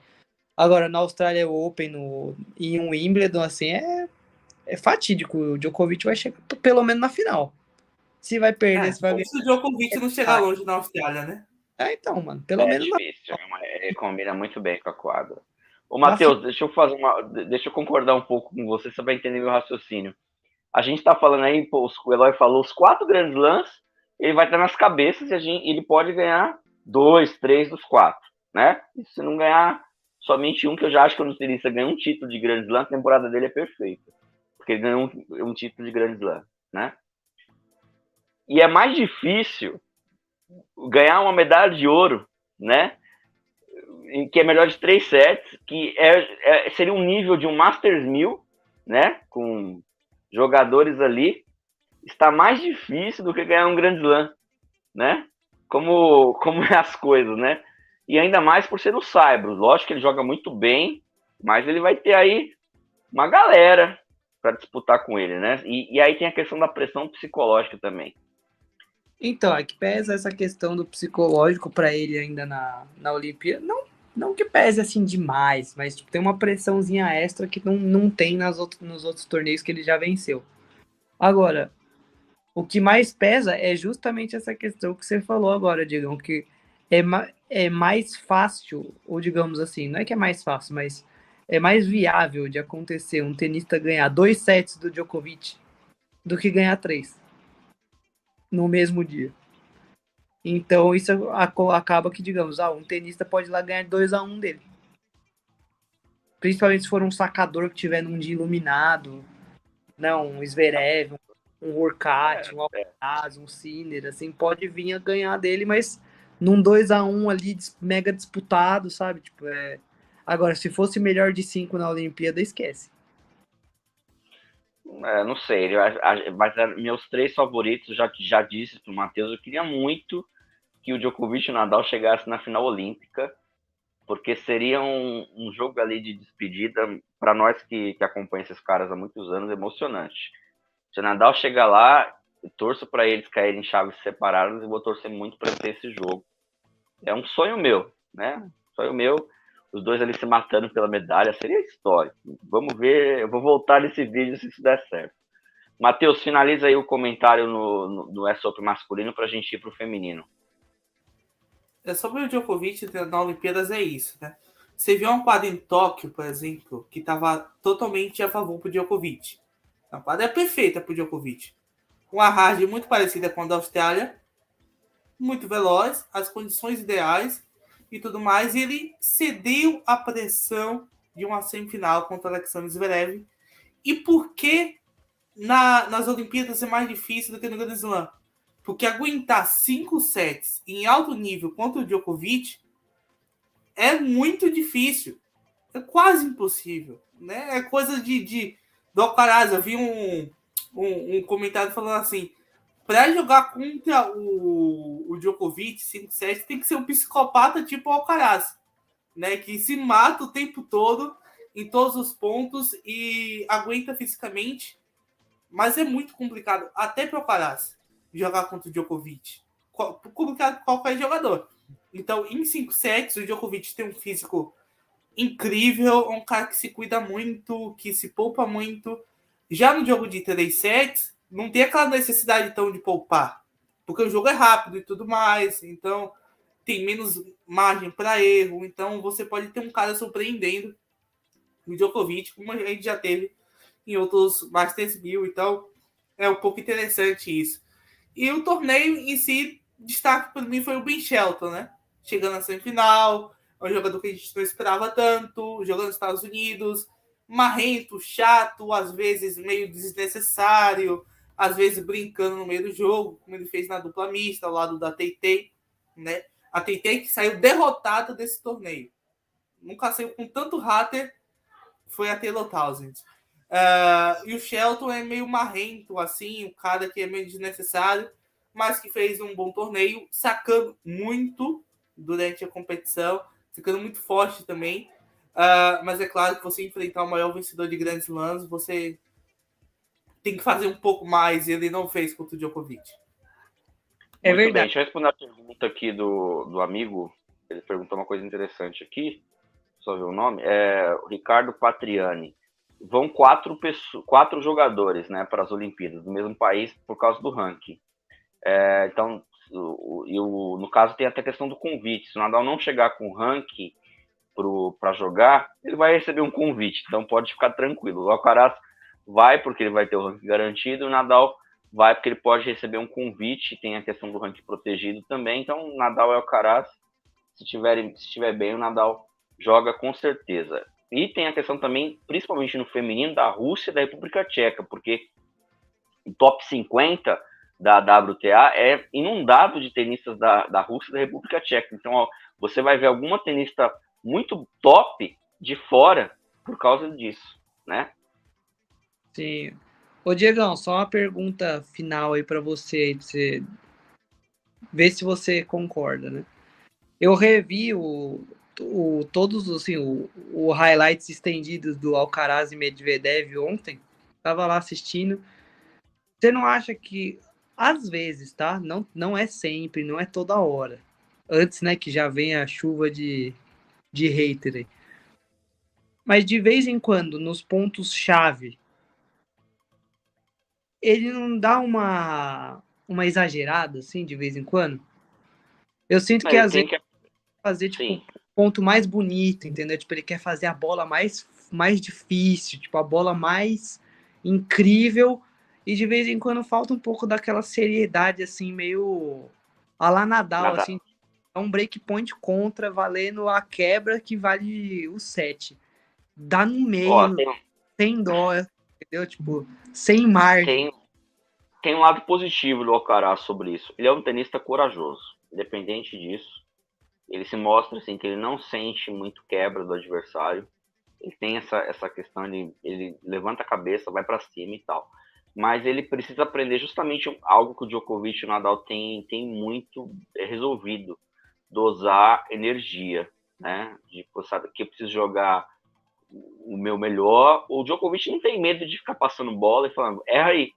[SPEAKER 3] Agora, na Austrália Open no, e um Wimbledon, assim, é, é fatídico. O Djokovic vai chegar pelo menos na final. Se vai perder, é, se vai ver.
[SPEAKER 2] Se o Djokovic não chegar longe na Austrália, né?
[SPEAKER 3] É, então, mano, pelo
[SPEAKER 1] é
[SPEAKER 3] menos.
[SPEAKER 1] Difícil, na... ele combina muito bem com a quadra. Ô, Matheus, deixa eu fazer uma. Deixa eu concordar um pouco com você, você vai entender meu raciocínio. A gente tá falando aí, pô, o Eloy falou, os quatro grandes lances, ele vai estar nas cabeças e a gente, ele pode ganhar dois, três dos quatro, né? E se não ganhar, somente um, que eu já acho que o Nutrista ganhou um título de Grand Slam, a temporada dele é perfeita. Porque ele ganhou um, um título de Grand Slam, né? E é mais difícil ganhar uma medalha de ouro, né? Que é melhor de três sets, que é, é, seria um nível de um Masters 1000, né? Com jogadores ali. Está mais difícil do que ganhar um Grand Slam, né? Como, como é as coisas, né? E ainda mais por ser no Saibro. Lógico que ele joga muito bem, mas ele vai ter aí uma galera para disputar com ele, né? E, e, aí tem a questão da pressão psicológica também.
[SPEAKER 3] Então, é que pesa essa questão do psicológico para ele ainda na, na Olimpíada. Não, não que pese assim demais, mas tipo, tem uma pressãozinha extra que não, não tem nas outros, nos outros torneios que ele já venceu. Agora, o que mais pesa é justamente essa questão que você falou agora, Digão, que é, é mais fácil, ou digamos assim, não é que é mais fácil, mas é mais viável de acontecer um tenista ganhar dois sets do Djokovic do que ganhar três no mesmo dia. Então isso acaba que, digamos, ah, um tenista pode ir lá ganhar 2 a 1 um dele. Principalmente se for um sacador que tiver num dia iluminado, não, um Zverev, um é, um Alcaraz, é. um Sinner, assim, pode vir a ganhar dele, mas num 2 a 1 um ali mega disputado, sabe? Tipo, é... Agora, se fosse melhor de 5 na Olimpíada, esquece.
[SPEAKER 1] É, não sei, mas é, meus três favoritos, já, já disse pro Matheus, eu queria muito que o Djokovic e o Nadal chegassem na final olímpica, porque seria um, um jogo ali de despedida, para nós que, que acompanham esses caras há muitos anos, emocionante. Se o Nadal chegar lá, eu torço para eles caírem em chaves separadas e vou torcer muito para ter esse jogo. É um sonho meu, né? Sonho meu, os dois ali se matando pela medalha, seria histórico. Vamos ver, eu vou voltar nesse vídeo se isso der certo. Matheus, finaliza aí o comentário no, no, no S Open masculino para a gente ir para o feminino.
[SPEAKER 2] É sobre o Djokovic na Olimpíadas é isso, né? Você viu uma quadra em Tóquio, por exemplo, que estava totalmente a favor do Djokovic. A quadra é perfeita o Djokovic. Uma hard muito parecida com a da Austrália, muito veloz, as condições ideais e tudo mais. E ele cedeu a pressão de uma semifinal contra Alexander Zverev. E por que na, nas Olimpíadas é mais difícil do que no Grand Slam? Porque aguentar cinco sets em alto nível contra o Djokovic é muito difícil. É quase impossível. Né? É coisa de, de do Alcaraz. Eu vi um, um, um comentário falando assim: para jogar contra o, o Djokovic 5-7, tem que ser um psicopata tipo o Alcaraz, né? Que se mata o tempo todo em todos os pontos e aguenta fisicamente. Mas é muito complicado, até para o Alcaraz jogar contra o Djokovic. Complicado para qualquer jogador. Então, em 5 sets, o Djokovic tem um físico incrível, um cara que se cuida muito, que se poupa muito. Já no jogo de 3 sets, não tem aquela necessidade tão de poupar, porque o jogo é rápido e tudo mais, então tem menos margem para erro, então você pode ter um cara surpreendendo o Djokovic, como a gente já teve em outros Masters 1000, então é um pouco interessante isso. E o torneio em si, destaque para mim foi o Ben Shelton, né? Chegando na semifinal, é um jogador que a gente não esperava tanto, jogando nos Estados Unidos, marrento, chato, às vezes meio desnecessário, às vezes brincando no meio do jogo, como ele fez na dupla mista, ao lado da Teitei, né? A Teitei que saiu derrotada desse torneio. Nunca saiu com tanto hater, foi a Taylor Townsend. Uh, e o Shelton é meio marrento, assim, um cara que é meio desnecessário, mas que fez um bom torneio, sacando muito durante a competição, ficando muito forte também. Uh, mas é claro que você enfrentar o maior vencedor de grandes lãs, você tem que fazer um pouco mais e ele não fez contra o Djokovic.
[SPEAKER 3] É Muito verdade. Bem,
[SPEAKER 1] deixa eu responder a pergunta aqui do, do amigo. Ele perguntou uma coisa interessante aqui. Só ver o nome. É o Ricardo Patriani. Vão quatro, pessoas, quatro jogadores né, para as Olimpíadas do mesmo país por causa do ranking. É, então, o, o, no caso, tem até a questão do convite. Se o Nadal não chegar com ranking para jogar, ele vai receber um convite. Então, pode ficar tranquilo. O Alcaraz vai porque ele vai ter o ranking garantido, o Nadal vai porque ele pode receber um convite, tem a questão do ranking protegido também, então o Nadal é o Caraz, se tiver, se estiver bem, o Nadal joga com certeza. E tem a questão também, principalmente no feminino, da Rússia e da República Tcheca, porque o top 50 da WTA é inundado de tenistas da, da Rússia e da República Tcheca. Então, ó, você vai ver alguma tenista muito top de fora por causa disso, né?
[SPEAKER 3] Sim. Ô, Diegão, só uma pergunta final aí para você, você ver se você concorda, né? Eu revi o, o todos assim, o, o highlights estendidos do Alcaraz e Medvedev ontem. Tava lá assistindo. Você não acha que às vezes, tá? Não, não é sempre, não é toda hora. Antes, né, que já vem a chuva de, de hater aí. Mas de vez em quando, nos pontos chave ele não dá uma, uma exagerada, assim, de vez em quando? Eu sinto que às vezes que... fazer, tipo, Sim. ponto mais bonito, entendeu? Tipo, ele quer fazer a bola mais, mais difícil, tipo, a bola mais incrível, e de vez em quando falta um pouco daquela seriedade, assim, meio a lá Nadal, Nadal. assim, um breakpoint contra, valendo a quebra que vale o set. Dá no meio, Ó, tem... sem dó, entendeu? Tipo, sem margem.
[SPEAKER 1] Tem, tem um lado positivo do Alcaraz sobre isso. Ele é um tenista corajoso. Independente disso, ele se mostra assim que ele não sente muito quebra do adversário. Ele tem essa, essa questão, ele, ele levanta a cabeça, vai para cima e tal. Mas ele precisa aprender justamente algo que o Djokovic e o Nadal tem, tem muito resolvido, dosar energia, né? De, sabe, que eu preciso jogar o meu melhor. O Djokovic não tem medo de ficar passando bola e falando, erra aí,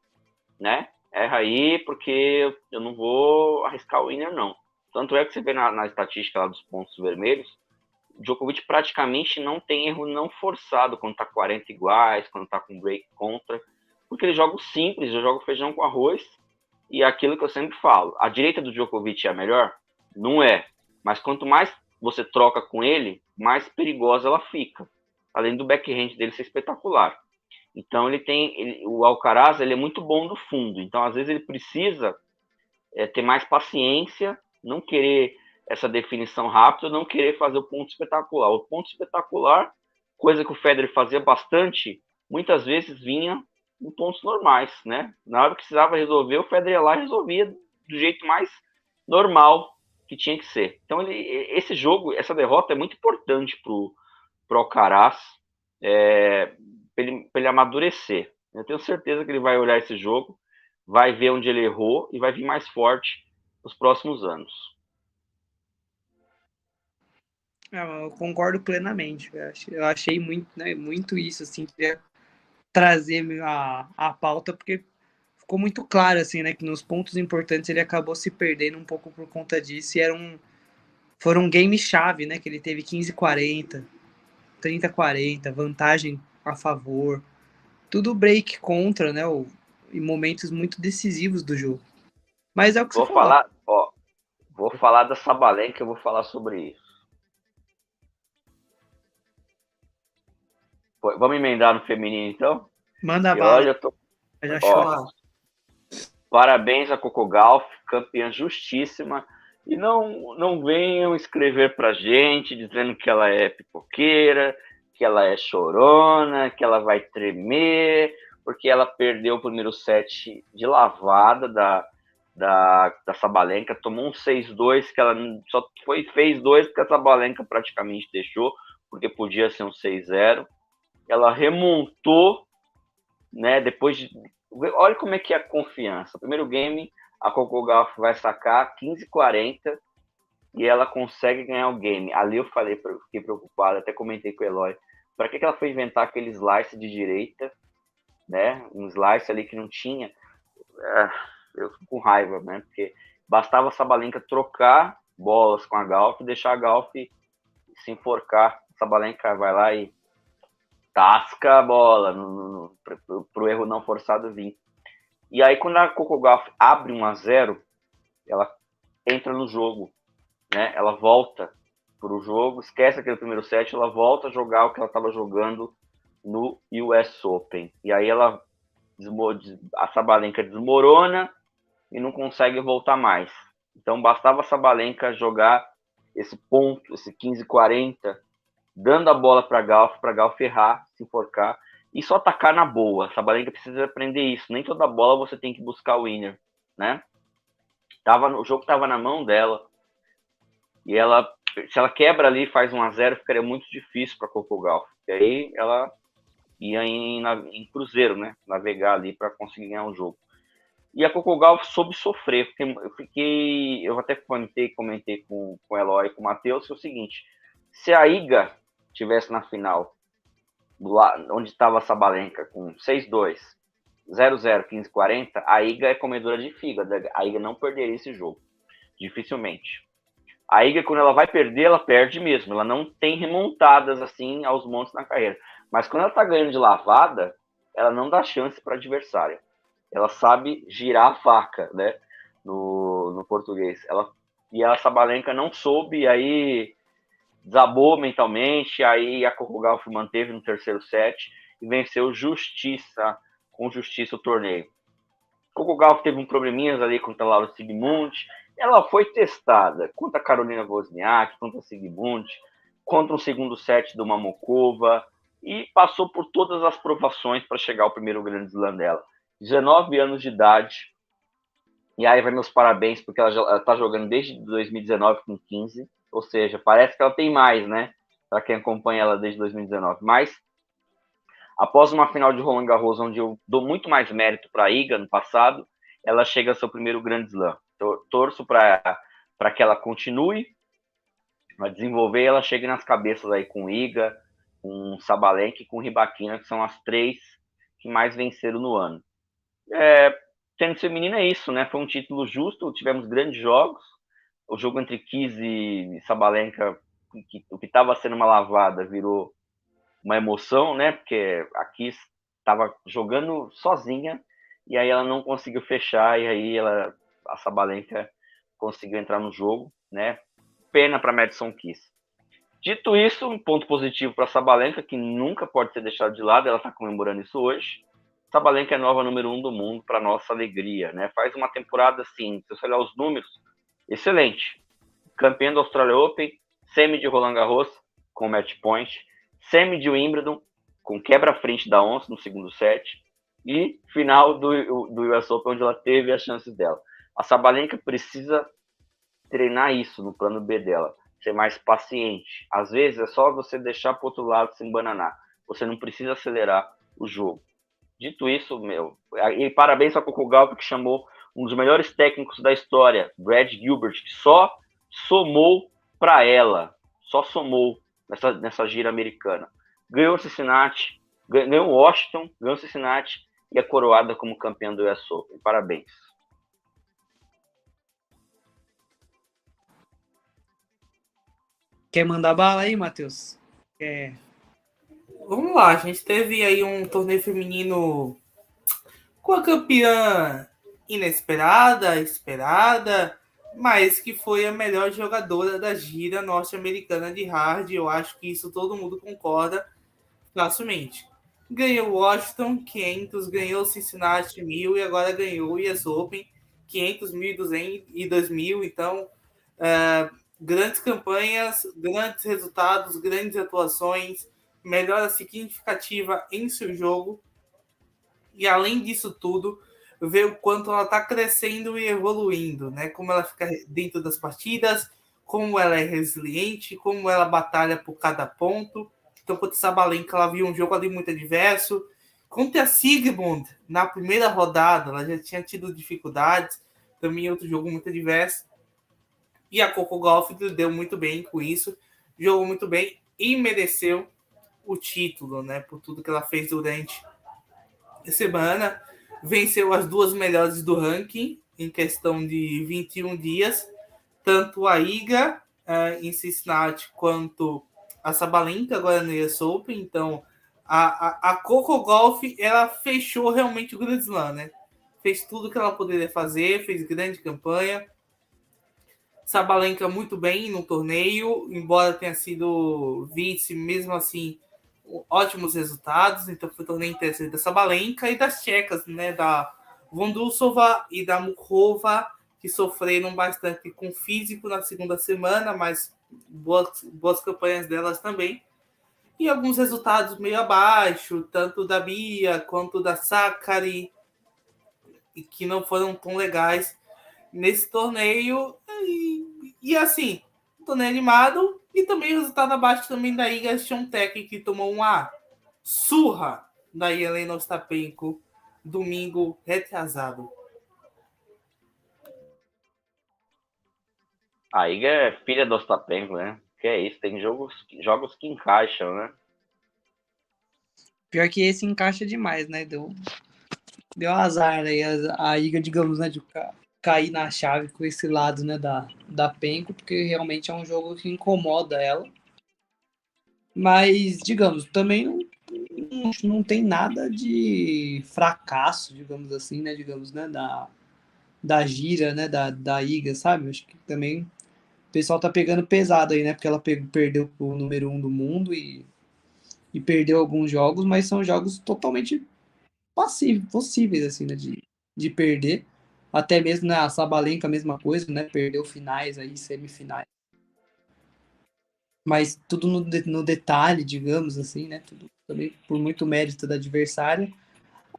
[SPEAKER 1] né? Erra aí, porque eu não vou arriscar o winner, não. Tanto é que você vê na, na estatística lá dos pontos vermelhos, o Djokovic praticamente não tem erro não forçado quando tá 40 iguais, quando tá com break contra, porque ele joga simples, eu jogo feijão com arroz, e é aquilo que eu sempre falo, a direita do Djokovic é a melhor? Não é. Mas quanto mais você troca com ele, mais perigosa ela fica. Além do backhand dele ser espetacular. Então ele tem, ele, o Alcaraz ele é muito bom do fundo. Então às vezes ele precisa é, ter mais paciência, não querer essa definição rápida, não querer fazer o ponto espetacular. O ponto espetacular, coisa que o Federer fazia bastante, muitas vezes vinha em pontos normais, né? Na hora que precisava resolver, o Federer lá resolvia do jeito mais normal que tinha que ser. Então, ele, esse jogo, essa derrota é muito importante pro, pro Alcaraz, é, para ele, ele amadurecer. Eu tenho certeza que ele vai olhar esse jogo, vai ver onde ele errou e vai vir mais forte nos próximos anos.
[SPEAKER 3] É, eu concordo plenamente. Eu achei muito, né, muito isso, assim, trazer a, a pauta, porque ficou muito claro, assim, né, que nos pontos importantes ele acabou se perdendo um pouco por conta disso, e era um, foram game-chave, né, que ele teve 15-40, 30-40, vantagem a favor, tudo break contra, né, ou, em momentos muito decisivos do jogo. Mas é o que
[SPEAKER 1] vou
[SPEAKER 3] você
[SPEAKER 1] falar, ó, vou falar da Sabalenka, eu vou falar sobre isso. Vamos emendar no feminino, então?
[SPEAKER 3] Manda bala.
[SPEAKER 1] Olha, eu tô... Já ó, Parabéns a Coco Golf, campeã justíssima. E não, não venham escrever pra gente dizendo que ela é pipoqueira, que ela é chorona, que ela vai tremer, porque ela perdeu o primeiro set de lavada da, da, da Sabalenka, tomou um 6-2, que ela só foi, fez dois porque a Sabalenka praticamente deixou, porque podia ser um 6-0. Ela remontou, né, depois de Olha como é que é a confiança. Primeiro game, a Coco Golf vai sacar 15-40 e ela consegue ganhar o game. Ali eu falei, fiquei preocupado, até comentei com o Eloy. Para que, que ela foi inventar aquele slice de direita, né? Um slice ali que não tinha. É, eu fico com raiva, né? Porque bastava a Sabalenka trocar bolas com a Golf e deixar a Golf se enforcar. Sabalenka vai lá e tasca a bola para o erro não forçado vir. E aí, quando a Coco Golf abre 1 a 0 ela entra no jogo, né? Ela volta para o jogo, esquece aquele primeiro set, ela volta a jogar o que ela estava jogando no US Open. E aí ela a Sabalenka desmorona e não consegue voltar mais. Então bastava a Sabalenka jogar esse ponto, esse 15-40, dando a bola para Galf, para Galf errar, se enforcar e só atacar na boa. Sabalenka precisa aprender isso. Nem toda bola você tem que buscar o winner, né? Tava, o jogo estava na mão dela. E ela, se ela quebra ali, faz 1 a 0 ficaria muito difícil para Coco Galf. E aí ela ia em, em cruzeiro, né? Navegar ali para conseguir ganhar o jogo. E a Coco Galf soube sofrer. Eu fiquei, eu até comentei, comentei com, com o Eloy e com o Matheus, é o seguinte: se a Iga tivesse na final, onde estava Sabalenka com 6-2, 0-0, 15-40, a Iga é comedora de fígado. A Iga não perderia esse jogo. Dificilmente. A Iga, quando ela vai perder, ela perde mesmo. Ela não tem remontadas assim aos montes na carreira. Mas quando ela tá ganhando de lavada, ela não dá chance para adversária. Ela sabe girar a faca, né? No, no português. Ela, e a Sabalenka não soube, aí desabou mentalmente, aí a Golf manteve no terceiro set e venceu justiça, com justiça o torneio. Golf teve um probleminhas ali contra a Laura Sigmund, ela foi testada contra a Carolina Wozniak, contra a Sigmund, contra o segundo set do Mamokova e passou por todas as provações para chegar ao primeiro grande slam dela. 19 anos de idade. E aí vai meus parabéns, porque ela está jogando desde 2019 com 15. Ou seja, parece que ela tem mais, né? Para quem acompanha ela desde 2019. Mas, após uma final de Roland Garros, onde eu dou muito mais mérito para a Iga no passado, ela chega ao seu primeiro grande slam. Torço para que ela continue a desenvolver ela chegue nas cabeças aí com Iga, com Sabalenka e com Ribaquina, que são as três que mais venceram no ano. É, tênis feminino é isso, né? Foi um título justo, tivemos grandes jogos. O jogo entre Kiz e Sabalenka, que, o que estava sendo uma lavada, virou uma emoção, né? Porque a Kiz estava jogando sozinha e aí ela não conseguiu fechar e aí ela, a Sabalenka conseguiu entrar no jogo, né? Pena para Madison Kiss. Dito isso, um ponto positivo para Sabalenka, que nunca pode ser deixado de lado, ela está comemorando isso hoje. Sabalenka é nova número um do mundo, para nossa alegria, né? Faz uma temporada assim, se você olhar os números, excelente. Campeã do Australia Open, semi de Roland Garros com match point, semi de Wimbledon com quebra-frente da onça no segundo set e final do, do US Open onde ela teve as chances dela. A Sabalenka precisa treinar isso no plano B dela, ser mais paciente. Às vezes é só você deixar para outro lado se embananar. Você não precisa acelerar o jogo. Dito isso, meu, e parabéns ao Coco que chamou um dos melhores técnicos da história, Brad Gilbert, que só somou para ela, só somou nessa, nessa gira americana. Ganhou o Cincinnati, ganhou Washington, ganhou o Cincinnati e é coroada como campeã do US Open. Parabéns.
[SPEAKER 3] Quer mandar bala aí, Matheus? Quer...
[SPEAKER 2] Vamos lá, a gente teve aí um torneio feminino com a campeã inesperada, esperada, mas que foi a melhor jogadora da gira norte-americana de hard. Eu acho que isso todo mundo concorda facilmente. Ganhou Washington 500, ganhou Cincinnati 1000 e agora ganhou US Open 500, 1200 e 2000. Então, uh, grandes campanhas, grandes resultados, grandes atuações, melhora significativa em seu jogo. E além disso tudo, ver o quanto ela está crescendo e evoluindo, né? Como ela fica dentro das partidas, como ela é resiliente, como ela batalha por cada ponto. Então, contra a Sabalenka, ela viu um jogo ali muito adverso. Contra a Sigmund, na primeira rodada, ela já tinha tido dificuldades. Também outro jogo muito adverso. E a Coco Golf deu muito bem com isso, jogou muito bem e mereceu o título, né? Por tudo que ela fez durante a semana. Venceu as duas melhores do ranking em questão de 21 dias, tanto a Iga uh, em Cincinnati quanto a Sabalenka agora no US Open. Então, a, a, a Coco Golf ela fechou realmente o Grand Slam, né? Fez tudo que ela poderia fazer, fez grande campanha Sabalenka muito bem no torneio, embora tenha sido vice, mesmo assim, ótimos resultados. Então foi torneio interessante da Sabalenka e das tchecas, né? Da Vondusova e da Mukova, que sofreram bastante com físico na segunda semana, mas boas, boas campanhas delas também. E alguns resultados meio abaixo, tanto da Bia quanto da Sakari, que não foram tão legais nesse torneio. E, e assim, torneio animado. E também o resultado abaixo também da Iga Tech, que tomou uma surra da Helena Ostapenko domingo retrasado.
[SPEAKER 1] A Iga é filha do Ostapenko, né? Que é isso, tem jogos, jogos que encaixam, né?
[SPEAKER 3] Pior que esse encaixa demais, né? Deu, deu azar aí a, a Iga, digamos, né? De cair na chave com esse lado né, da, da Penco, porque realmente é um jogo que incomoda ela. Mas, digamos, também não, não, não tem nada de fracasso, digamos assim, né? Digamos, né? Da, da gira, né? Da, da Iga, sabe? Acho que também o pessoal tá pegando pesado aí, né? Porque ela pegou, perdeu o número um do mundo e, e perdeu alguns jogos, mas são jogos totalmente passíveis, possíveis, assim, né? De, de perder até mesmo na né, Sabalenka a mesma coisa, né? Perdeu finais aí, semifinais. Mas tudo no, no detalhe, digamos assim, né? Tudo também por muito mérito da adversária.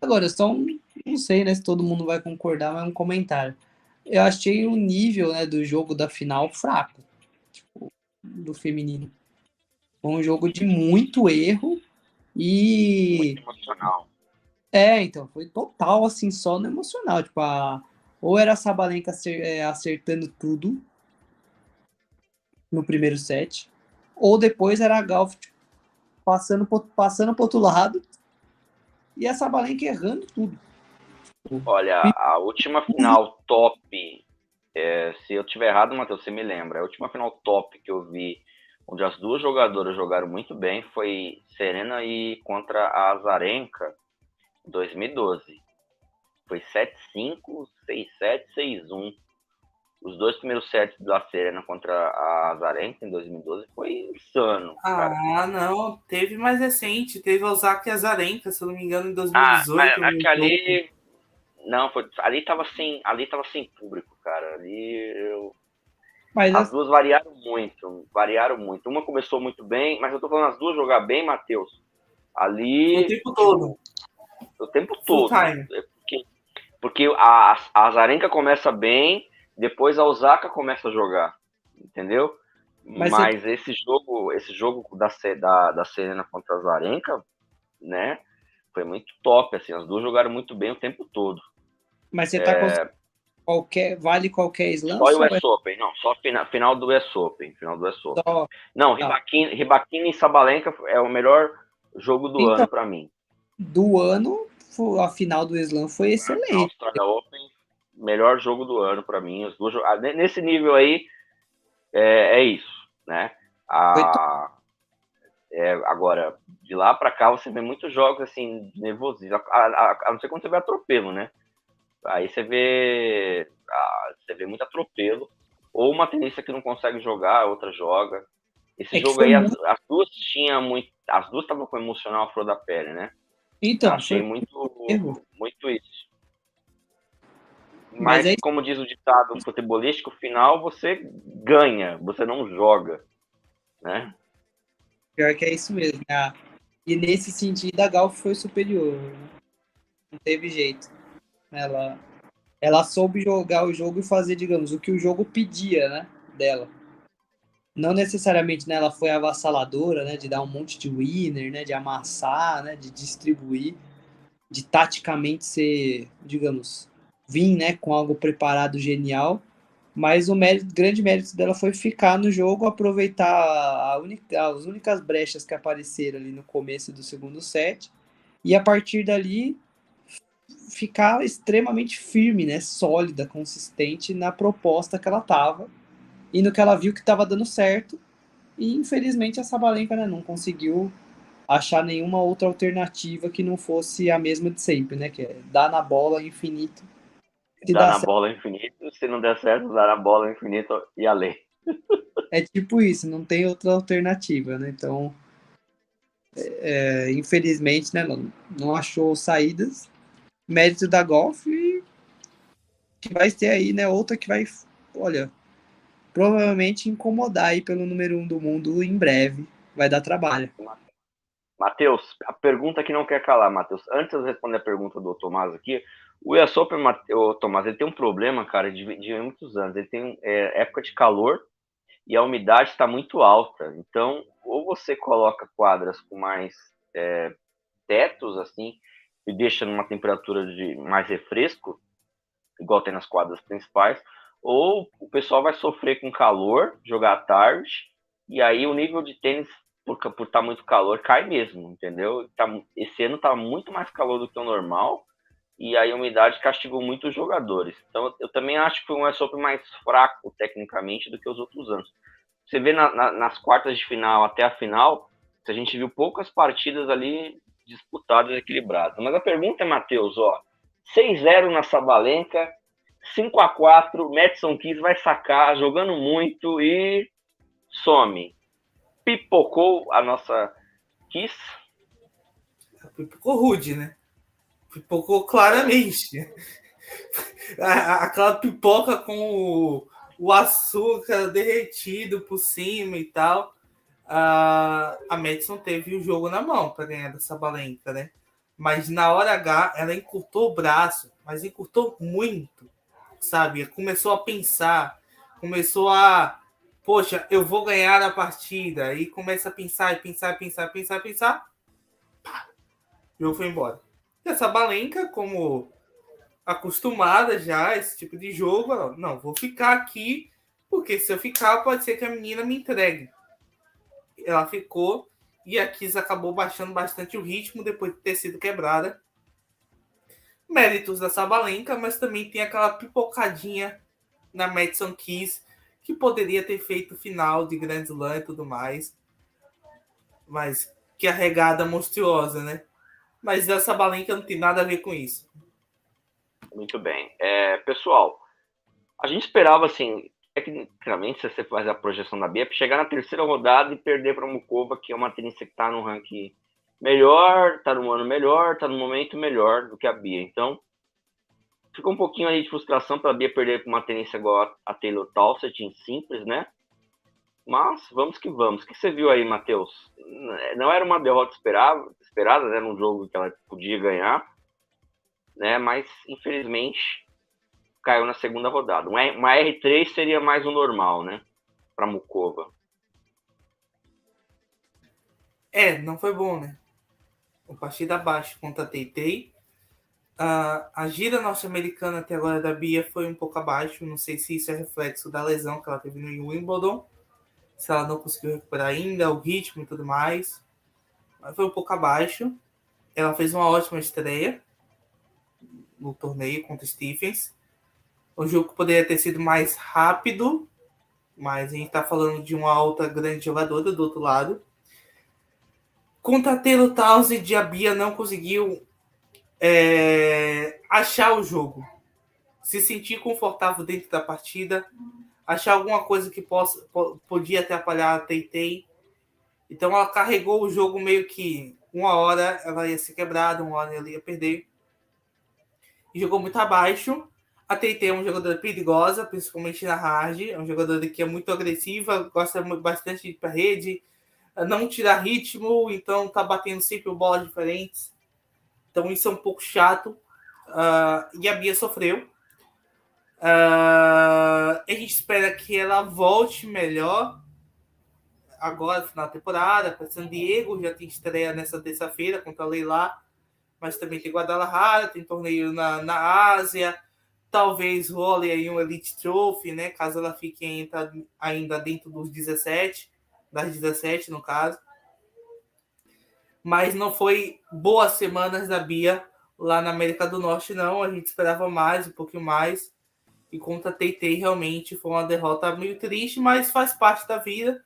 [SPEAKER 3] Agora, só um, não sei, né, se todo mundo vai concordar, mas um comentário. Eu achei o nível, né, do jogo da final fraco, tipo, do feminino. Foi um jogo de muito erro e
[SPEAKER 1] muito emocional.
[SPEAKER 3] É, então, foi total assim, só no emocional, tipo, a ou era a Sabalenka é, acertando tudo no primeiro set, ou depois era a Galf tipo, passando, passando para outro lado e a Sabalenka errando tudo.
[SPEAKER 1] Olha, a última final top, é, se eu tiver errado, Matheus, você me lembra, a última final top que eu vi, onde as duas jogadoras jogaram muito bem, foi Serena e contra a Azarenka, 2012. Foi 7-5, 6-7, 6-1. Os dois primeiros sets da Serena contra a Azarenka em 2012 foi insano.
[SPEAKER 2] Ah, cara. não. Teve mais recente. Teve a Osaka e a Azarenka, se eu não me engano, em 2018. Ah,
[SPEAKER 1] mas ali... Não, foi, ali tava sem, ali tava sem público, cara. Ali eu... Mas as, as duas variaram muito, variaram muito. Uma começou muito bem, mas eu tô falando as duas jogar bem, Matheus. Ali.
[SPEAKER 2] O tempo todo.
[SPEAKER 1] O tempo todo. Porque, porque a, a Azarenka começa bem, depois a Osaka começa a jogar. Entendeu? Mas, Mas esse jogo, esse jogo da, da, da Serena contra a Azarenka, né? Foi muito top, assim, as duas jogaram muito bem o tempo todo.
[SPEAKER 3] Mas você tá é... qualquer, vale qualquer slam?
[SPEAKER 1] Só o US é... Open, não, só final, final do US Open, final do US Open. Só... Não, tá. Ribakina, e Sabalenka é o melhor jogo do então, ano para mim.
[SPEAKER 3] Do ano, a final do Slam foi excelente. A
[SPEAKER 1] Australia Open, melhor jogo do ano para mim. Os dois, ah, nesse nível aí, é, é isso, né? A, é, agora, de lá para cá, você vê muitos jogos assim, nervosismo. A, a, a, não ser quando você vê atropelo, né? Aí você vê. Você vê muito atropelo. Ou uma tenista que não consegue jogar, a outra joga. Esse é jogo aí, as, as, duas tinham muito. As duas estavam com emocional à flor da pele, né?
[SPEAKER 3] Então,
[SPEAKER 1] achei muito, muito isso. Mas, Mas é... como diz o ditado futebolístico, final você ganha, você não joga, né?
[SPEAKER 3] Pior que é isso mesmo. Né? E nesse sentido, a Gal foi superior. Né? Não teve jeito. Ela, ela soube jogar o jogo e fazer, digamos, o que o jogo pedia, né, dela. Não necessariamente né, ela foi avassaladora, né, de dar um monte de winner, né, de amassar, né, de distribuir, de taticamente ser, digamos, vir, né, com algo preparado genial. Mas o mérito, grande mérito dela foi ficar no jogo, aproveitar a única, as únicas brechas que apareceram ali no começo do segundo set e a partir dali ficar extremamente firme, né, sólida, consistente na proposta que ela tava e no que ela viu que estava dando certo. E infelizmente a Sabalenka né, não conseguiu achar nenhuma outra alternativa que não fosse a mesma de sempre, né, que é dar na bola infinito.
[SPEAKER 1] Se dar na certo, bola infinito, se não der certo, dar na bola infinito e além. <laughs>
[SPEAKER 3] É tipo isso, não tem outra alternativa, né? Então, é, é infelizmente, né, não, não achou saídas mérito da Golf e que vai ter aí, né, outra que vai, olha, provavelmente incomodar aí pelo número um do mundo em breve. Vai dar trabalho.
[SPEAKER 1] Matheus, a pergunta que não quer calar, Matheus. Antes de responder a pergunta do Tomás aqui, o US Open, o Tomás, ele tem um problema, cara, de, de muitos anos. Ele tem é, época de calor e a umidade está muito alta. Então, ou você coloca quadras com mais é, tetos, assim, e deixa numa temperatura de mais refresco, igual tem nas quadras principais, ou o pessoal vai sofrer com calor, jogar tarde, e aí o nível de tênis, por estar tá muito calor, cai mesmo, entendeu? Tá, esse ano tá muito mais calor do que o normal, e aí a umidade castigou muito os jogadores. Então eu também acho que foi um US Open mais fraco tecnicamente do que os outros anos. Você vê na, na, nas quartas de final até a final, a gente viu poucas partidas ali disputadas equilibradas. Mas a pergunta é, Matheus, ó, 6-0 na Sabalenka, 5 a 4 Madison Keys vai sacar, jogando muito e some. Pipocou a nossa Kiss?
[SPEAKER 2] Pipocou rude, né? Pipocou claramente. Aquela pipoca com o, o açúcar derretido por cima e tal. Uh, a Madison teve o jogo na mão para ganhar dessa balenca, né? Mas na hora H ela encurtou o braço, mas encurtou muito, sabe? Começou a pensar, começou a, poxa, eu vou ganhar a partida. E começa a pensar, e pensar, pensar, pensar, pensar. Pá, o jogo foi embora. E essa balenca, como acostumada já a esse tipo de jogo, ela, não, vou ficar aqui, porque se eu ficar, pode ser que a menina me entregue. Ela ficou e a Kiss acabou baixando bastante o ritmo depois de ter sido quebrada. Méritos da Sabalenka, mas também tem aquela pipocadinha na Madison Kiss que poderia ter feito final de Grand Slam e tudo mais. Mas que arregada monstruosa, né? Mas essa Sabalenka não tem nada a ver com isso.
[SPEAKER 1] Muito bem. É, pessoal, a gente esperava, assim, tecnicamente, se você faz a projeção da Bia, chegar na terceira rodada e perder para Mukova, que é uma tenista que está no ranking melhor, está no ano melhor, está no momento melhor do que a Bia. Então, ficou um pouquinho aí de frustração para a Bia perder para uma tenista igual a Taylor Towsett em simples, né? Mas vamos que vamos. O que você viu aí, Matheus? Não era uma derrota esperada, esperada, né? Num jogo que ela podia ganhar né? Mas infelizmente caiu na segunda rodada. Uma R3 seria mais o normal, né? Para Mukova.
[SPEAKER 2] É, não foi bom, né? O partida abaixo contra a Teitei. Uh, a gira norte-americana até agora da Bia foi um pouco abaixo. Não sei se isso é reflexo da lesão que ela teve no Wimbledon. Se ela não conseguiu recuperar ainda, o ritmo e tudo mais. Mas foi um pouco abaixo. Ela fez uma ótima estreia no torneio contra Stephens. O jogo poderia ter sido mais rápido, mas a gente está falando de uma alta grande jogadora do outro lado. Contra Taylor Townsend, a Bia não conseguiu é, achar o jogo, se sentir confortável dentro da partida, achar alguma coisa que possa, podia atrapalhar a Teitei. Então ela carregou o jogo meio que uma hora ela ia ser quebrada, uma hora ela ia perder jogou muito abaixo. A TT é uma jogadora perigosa, principalmente na hard. É uma jogadora que é muito agressiva, gosta bastante de ir para rede, não tira ritmo, então tá batendo sempre bolas diferentes. Então isso é um pouco chato. Uh, e a Bia sofreu. Uh, a gente espera que ela volte melhor agora, final da temporada, para San Diego. Já tem estreia nessa terça-feira contra a Leila mas também tem Guadalajara, tem torneio na, na Ásia, talvez role aí um Elite Trophy, né? Caso ela fique ainda dentro dos 17, das 17 no caso. Mas não foi boas semanas da Bia lá na América do Norte, não. A gente esperava mais, um pouquinho mais. E contra a TT realmente foi uma derrota meio triste, mas faz parte da vida.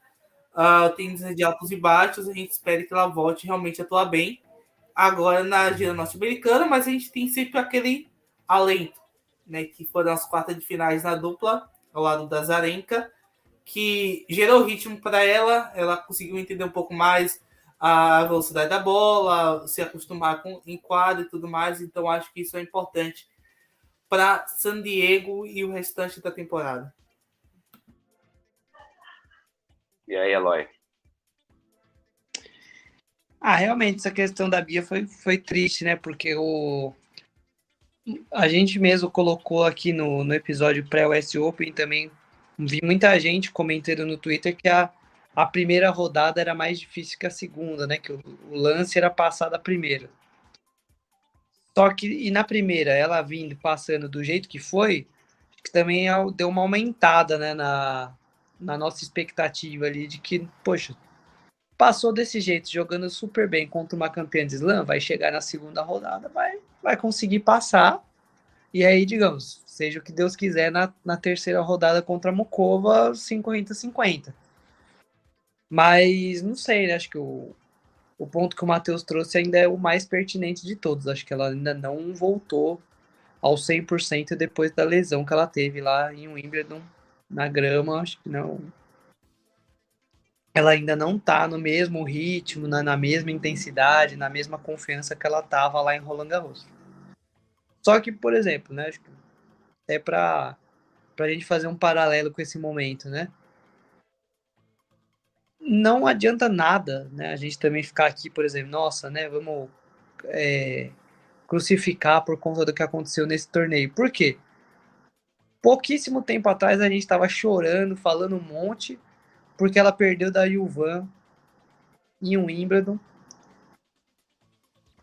[SPEAKER 2] Uh, tem de altos e baixos. A gente espera que ela volte realmente a atuar bem agora na gira norte-americana, mas a gente tem sempre aquele alento, né? Que foram as quartas de finais na dupla, ao lado da Zarenka, que gerou ritmo para ela, ela conseguiu entender um pouco mais a velocidade da bola, se acostumar com em quadro e tudo mais, então acho que isso é importante para San Diego e o restante da temporada.
[SPEAKER 1] E aí, Eloy?
[SPEAKER 3] Ah, realmente, essa questão da Bia foi, foi triste, né? Porque o, a gente mesmo colocou aqui no, no episódio pré-US Open também. Vi muita gente comentando no Twitter que a, a primeira rodada era mais difícil que a segunda, né? Que o, o lance era passar da primeira. Só que, e na primeira, ela vindo, passando do jeito que foi, que também é deu uma aumentada, né? Na, na nossa expectativa ali de que, poxa, passou desse jeito, jogando super bem contra uma campeã de slam, vai chegar na segunda rodada, vai, vai conseguir passar. E aí, digamos, seja o que Deus quiser na, na terceira rodada contra a Mukova, 50-50. Mas não sei, né? Acho que o, o ponto que o Matheus trouxe ainda é o mais pertinente de todos. Acho que ela ainda não voltou ao 100% depois da lesão que ela teve lá em Wimbledon, na grama. Acho que não, ela ainda não está no mesmo ritmo, na, na, mesma intensidade, na mesma confiança que ela estava lá em Roland Garros. Só que, por exemplo, né? É para a gente fazer um paralelo com esse momento, né? Não adianta nada, né? A gente também ficar aqui, por exemplo, nossa, né? Vamos é, crucificar por conta do que aconteceu nesse torneio. Por quê? Pouquíssimo tempo atrás a gente estava chorando, falando um monte, porque ela perdeu da Yuvan em um Wimbledon.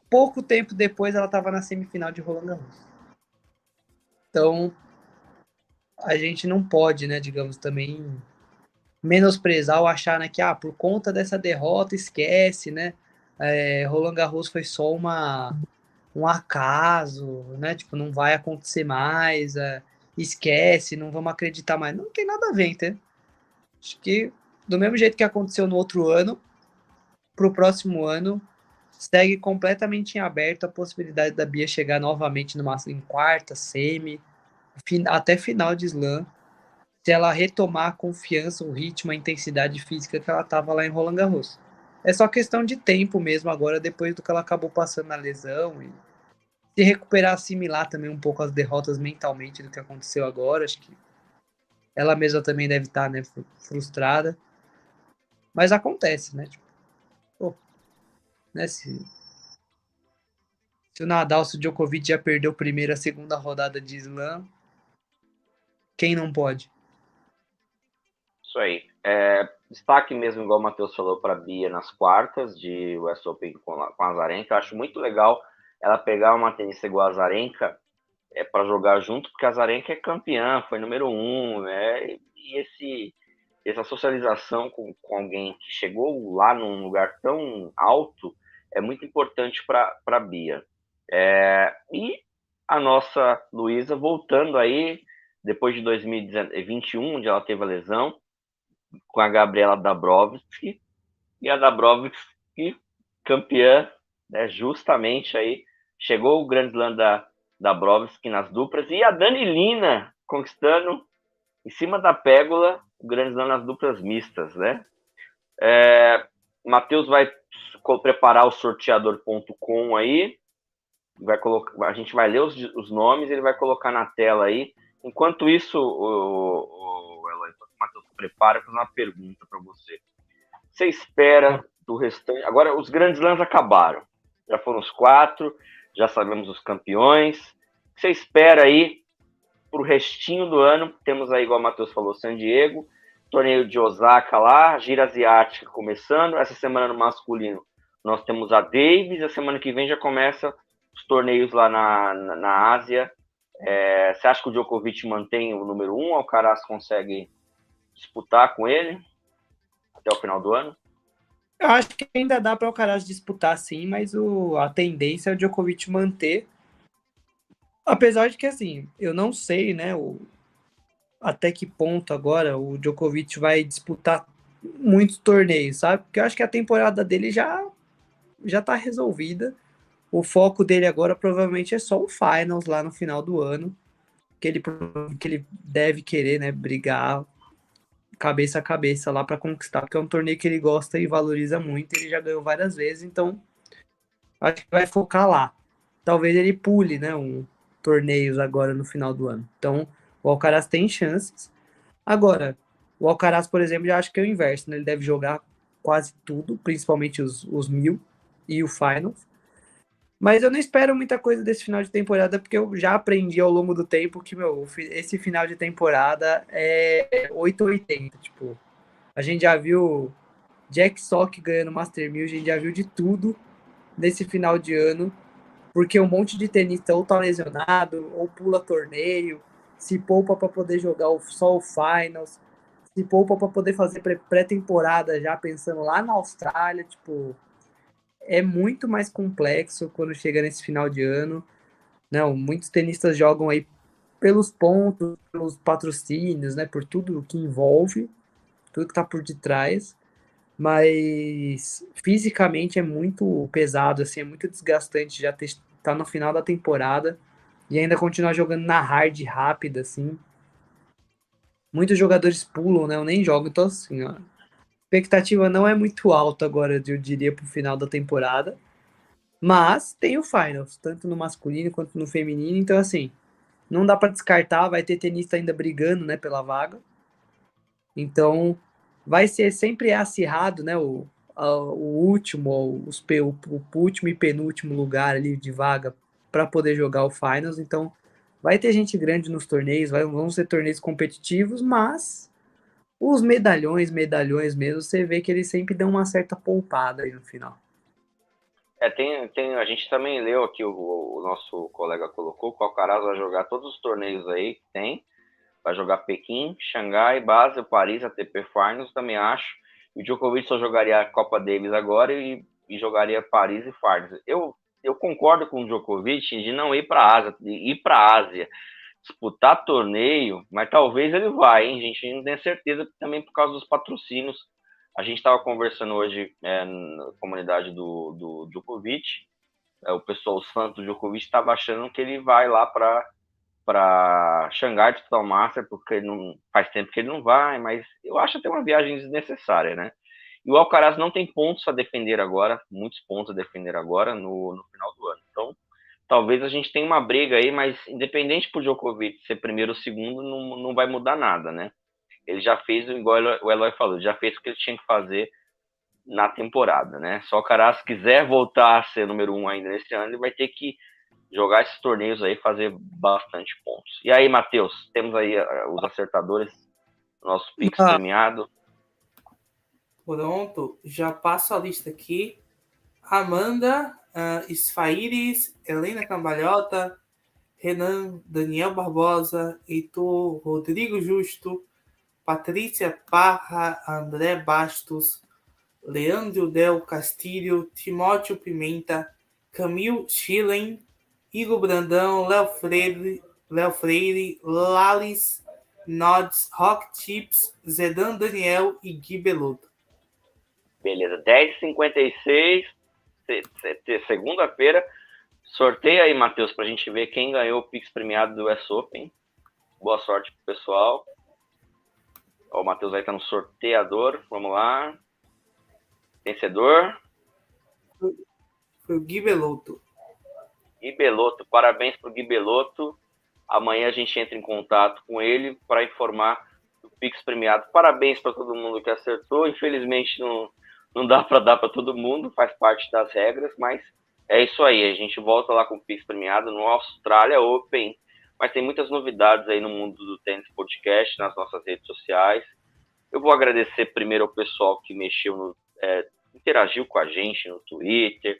[SPEAKER 3] Pouco tempo depois ela estava na semifinal de Roland Garros. Então, a gente não pode, né, digamos, também menosprezar ou achar né, que ah, por conta dessa derrota esquece, né? É, Roland Garros foi só uma um acaso, né? Tipo, não vai acontecer mais, é, esquece, não vamos acreditar mais. Não tem nada a ver, entendeu? Acho que do mesmo jeito que aconteceu no outro ano, para o próximo ano, segue completamente em aberto a possibilidade da Bia chegar novamente numa, em quarta, semi, até final de slam, se ela retomar a confiança, o ritmo, a intensidade física que ela estava lá em Roland Garros. É só questão de tempo mesmo agora, depois do que ela acabou passando na lesão e se recuperar, assimilar também um pouco as derrotas mentalmente do que aconteceu agora. Acho que ela mesma também deve estar tá, né, frustrada. Mas acontece, né? Tipo, né se, se o Nadal, se o Djokovic já perdeu a primeira, a segunda rodada de slam, quem não pode?
[SPEAKER 1] Isso aí. É, destaque mesmo, igual o Matheus falou para a Bia nas quartas de West Open com a, com a Zarenka. Eu acho muito legal ela pegar uma tenista igual a Zarenka é, para jogar junto, porque a Zarenka é campeã, foi número um, né? E esse, essa socialização com, com alguém que chegou lá num lugar tão alto é muito importante para a Bia. É, e a nossa Luísa voltando aí depois de 2021, onde ela teve a lesão, com a Gabriela Dabrowski, e a Dabrowski, campeã, né, justamente aí, chegou o Grande Slam da Dabrowski nas duplas, e a Dani Lina conquistando, em cima da pégula, o Grande Slam nas duplas mistas, né? É, Matheus vai preparar o sorteador.com aí, vai colocar, a gente vai ler os, os nomes, ele vai colocar na tela aí, Enquanto isso, o, o, o Matheus prepara, vou fazer uma pergunta para você. Você espera do restante. Agora, os grandes lãs acabaram. Já foram os quatro, já sabemos os campeões. Você espera aí para o restinho do ano? Temos aí, igual o Matheus falou, San Diego, torneio de Osaka lá, gira asiática começando. Essa semana no masculino nós temos a Davis. A semana que vem já começa os torneios lá na, na, na Ásia é, você acha que o Djokovic mantém o número um? O Alcaraz consegue disputar com ele até o final do ano?
[SPEAKER 3] Eu acho que ainda dá para o Alcaraz disputar sim, mas o, a tendência é o Djokovic manter. Apesar de que, assim, eu não sei, né, o, até que ponto agora o Djokovic vai disputar muitos torneios, sabe? Porque eu acho que a temporada dele já já tá resolvida. O foco dele agora provavelmente é só o Finals lá no final do ano, que ele, que ele deve querer, né, brigar cabeça a cabeça lá para conquistar, porque é um torneio que ele gosta e valoriza muito, ele já ganhou várias vezes, então acho que vai focar lá. Talvez ele pule, né, um torneios agora no final do ano. Então, o Alcaraz tem chances. Agora, o Alcaraz, por exemplo, já acho que é o inverso, né? Ele deve jogar quase tudo, principalmente os, os mil e o Finals. Mas eu não espero muita coisa desse final de temporada, porque eu já aprendi ao longo do tempo que, meu, esse final de temporada é 880. Tipo, a gente já viu Jack Sock ganhando Master 1000, a gente já viu de tudo nesse final de ano, porque um monte de tenista ou tá lesionado, ou pula torneio, se poupa para poder jogar só o Finals, se poupa para poder fazer pré-temporada já pensando lá na Austrália, tipo é muito mais complexo quando chega nesse final de ano. Não, muitos tenistas jogam aí pelos pontos, pelos patrocínios, né, por tudo que envolve, tudo que está por detrás. Mas fisicamente é muito pesado, assim, é muito desgastante já estar tá no final da temporada e ainda continuar jogando na hard rápida, assim. Muitos jogadores pulam, né? Eu nem jogo, então assim, ó expectativa não é muito alta agora, eu diria, para o final da temporada. Mas tem o Finals, tanto no masculino quanto no feminino, então assim, não dá para descartar, vai ter tenista ainda brigando, né, pela vaga. Então, vai ser sempre acirrado, né, o, a, o último, os, o, o último e penúltimo lugar ali de vaga para poder jogar o Finals, então vai ter gente grande nos torneios, vai, vão ser torneios competitivos, mas os medalhões, medalhões mesmo, você vê que eles sempre dão uma certa poupada aí no final.
[SPEAKER 1] É, tem, tem, a gente também leu aqui, o, o nosso colega colocou, que o Alcaraz vai jogar todos os torneios aí que tem. Vai jogar Pequim, Xangai, Basel, Paris, ATP Finals, também acho. E o Djokovic só jogaria a Copa Davis agora e, e jogaria Paris e Finals. Eu, eu concordo com o Djokovic de não ir para a Ásia, ir para a Ásia, disputar torneio, mas talvez ele vá, hein, gente? A gente não tem certeza também por causa dos patrocínios a gente estava conversando hoje é, na comunidade do, do Djokovic, é, o pessoal, os fãs Djokovic, estava achando que ele vai lá para para Xangai o Master, porque não faz tempo que ele não vai, mas eu acho até uma viagem desnecessária, né? E o Alcaraz não tem pontos a defender agora, muitos pontos a defender agora no, no final do ano. Então, talvez a gente tenha uma briga aí, mas independente por Djokovic ser primeiro ou segundo, não, não vai mudar nada, né? ele já fez, igual o Eloy falou, já fez o que ele tinha que fazer na temporada, né? Só o Caras quiser voltar a ser número um ainda nesse ano, ele vai ter que jogar esses torneios aí, fazer bastante pontos. E aí, Matheus, temos aí uh, os acertadores, nosso Pix ah. premiado.
[SPEAKER 2] Pronto, já passo a lista aqui. Amanda uh, Sfaires, Helena Cambalhota, Renan Daniel Barbosa, Heitor Rodrigo Justo, Patrícia Parra, André Bastos, Leandro Del Castilho, Timóteo Pimenta, Camil Schillen, Igor Brandão, Léo Freire, Léo Freire, Lalis, Nods, Rock Chips, Zedan Daniel e Gui Beloto.
[SPEAKER 1] Beleza, 10h56, segunda-feira. Sorteia aí, Matheus, para a gente ver quem ganhou o Pix premiado do US Open. Boa sorte pro pessoal. Ó, o Matheus aí tá no sorteador. Vamos lá. Vencedor.
[SPEAKER 2] Foi o Gui Belotto.
[SPEAKER 1] Gui Belotto. Parabéns pro Gui Belotto. Amanhã a gente entra em contato com ele para informar o Pix premiado. Parabéns para todo mundo que acertou. Infelizmente não, não dá para dar para todo mundo, faz parte das regras, mas é isso aí. A gente volta lá com o Pix premiado no Austrália Open mas tem muitas novidades aí no mundo do Tênis Podcast, nas nossas redes sociais. Eu vou agradecer primeiro ao pessoal que mexeu, no, é, interagiu com a gente no Twitter,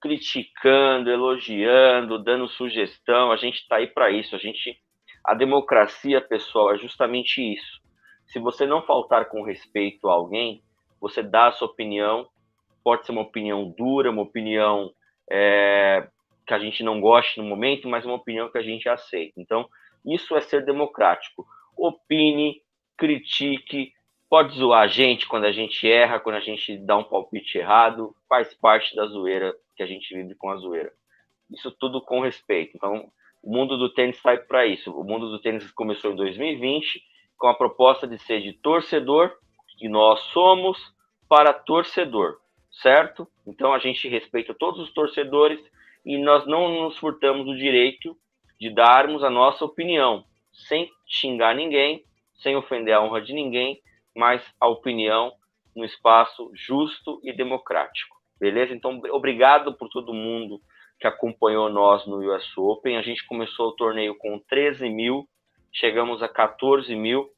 [SPEAKER 1] criticando, elogiando, dando sugestão. A gente está aí para isso. A gente, a democracia, pessoal, é justamente isso. Se você não faltar com respeito a alguém, você dá a sua opinião. Pode ser uma opinião dura, uma opinião é, que a gente não goste no momento, mas uma opinião que a gente aceita. Então, isso é ser democrático. Opine, critique, pode zoar a gente quando a gente erra, quando a gente dá um palpite errado, faz parte da zoeira que a gente vive com a zoeira. Isso tudo com respeito. Então, o mundo do tênis sai para isso. O mundo do tênis começou em 2020 com a proposta de ser de torcedor, que nós somos, para torcedor, certo? Então a gente respeita todos os torcedores e nós não nos furtamos o direito de darmos a nossa opinião, sem xingar ninguém, sem ofender a honra de ninguém, mas a opinião no espaço justo e democrático. Beleza? Então, obrigado por todo mundo que acompanhou nós no US Open. A gente começou o torneio com 13 mil, chegamos a 14 mil.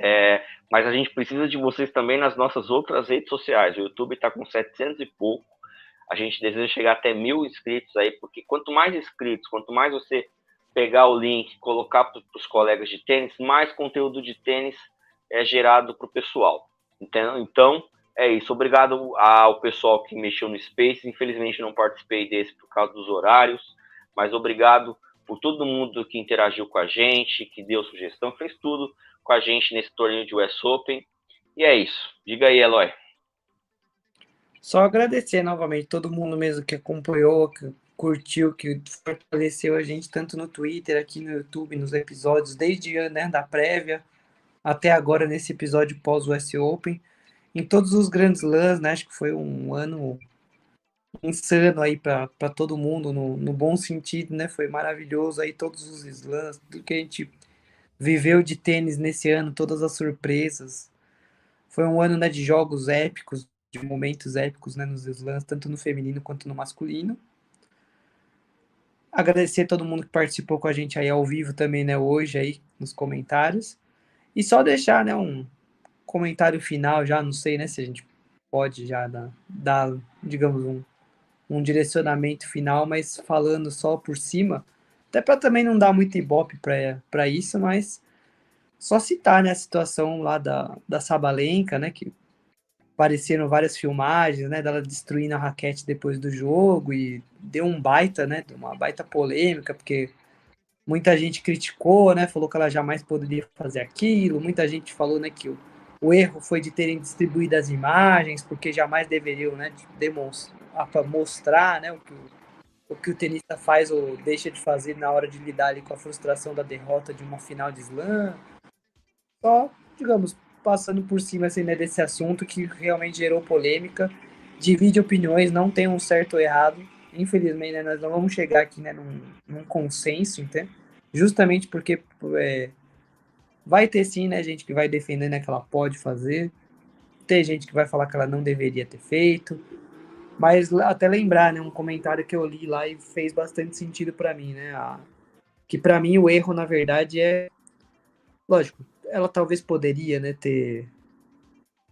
[SPEAKER 1] É, mas a gente precisa de vocês também nas nossas outras redes sociais. O YouTube está com 700 e pouco. A gente deseja chegar até mil inscritos aí, porque quanto mais inscritos, quanto mais você pegar o link, colocar para os colegas de tênis, mais conteúdo de tênis é gerado para o pessoal. Entendeu? Então, é isso. Obrigado ao pessoal que mexeu no Space. Infelizmente não participei desse por causa dos horários, mas obrigado por todo mundo que interagiu com a gente, que deu sugestão, fez tudo com a gente nesse torneio de US Open. E é isso. Diga aí, Eloy.
[SPEAKER 3] Só agradecer novamente todo mundo mesmo que acompanhou, que curtiu, que fortaleceu a gente tanto no Twitter, aqui no YouTube, nos episódios, desde né, da prévia até agora nesse episódio pós US Open, em todos os grandes lãs, né? Acho que foi um ano insano aí para todo mundo, no, no bom sentido, né? Foi maravilhoso aí todos os slams, tudo que a gente viveu de tênis nesse ano, todas as surpresas. Foi um ano né, de jogos épicos, de momentos épicos né, nos slams, tanto no feminino quanto no masculino. Agradecer a todo mundo que participou com a gente aí ao vivo também, né, hoje aí nos comentários. E só deixar, né, um comentário final já, não sei, né, se a gente pode já dar, dar digamos, um, um direcionamento final, mas falando só por cima, até para também não dar muito ibope para isso, mas só citar né, a situação lá da, da Sabalenka, né, que apareceram várias filmagens, né, dela destruindo a raquete depois do jogo e deu um baita, né, uma baita polêmica, porque muita gente criticou, né, falou que ela jamais poderia fazer aquilo, muita gente falou, né, que o, o erro foi de terem distribuído as imagens, porque jamais deveriam, né, demonstrar, mostrar, né, o que o que o tenista faz ou deixa de fazer na hora de lidar ali com a frustração da derrota de uma final de slam. Só, digamos, passando por cima assim, né, desse assunto que realmente gerou polêmica, divide opiniões, não tem um certo ou errado. Infelizmente, né, nós não vamos chegar aqui né, num, num consenso, entende? Justamente porque é, vai ter sim, né, gente que vai defender né, que ela pode fazer, tem gente que vai falar que ela não deveria ter feito, mas até lembrar, né, um comentário que eu li lá e fez bastante sentido para mim, né? A, que para mim o erro, na verdade, é. Lógico, ela talvez poderia, né, ter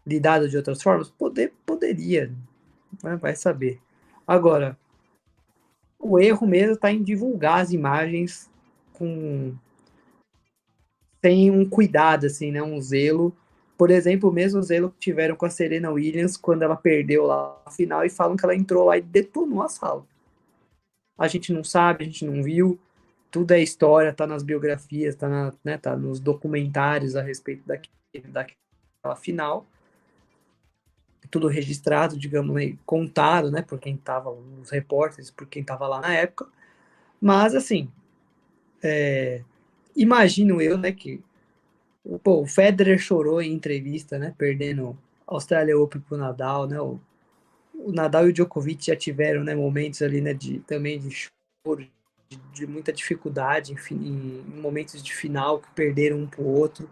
[SPEAKER 3] lidado de outras formas. Poder, poderia, né, vai saber. Agora, o erro mesmo está em divulgar as imagens com sem um cuidado, assim, né, um zelo por exemplo, o mesmo zelo que tiveram com a Serena Williams quando ela perdeu lá a final e falam que ela entrou lá e detonou a sala. A gente não sabe, a gente não viu, tudo é história, tá nas biografias, tá, na, né, tá nos documentários a respeito daquele, daquela final. Tudo registrado, digamos, né, contado, né, por quem tava, os repórteres, por quem tava lá na época. Mas, assim, é, imagino eu, né, que Pô, o Federer chorou em entrevista, né? Perdendo Australia Open pro Nadal, né? O, o Nadal e o Djokovic já tiveram, né, momentos ali, né, de também de choro, de, de muita dificuldade, enfim, em, momentos de final que perderam um pro outro.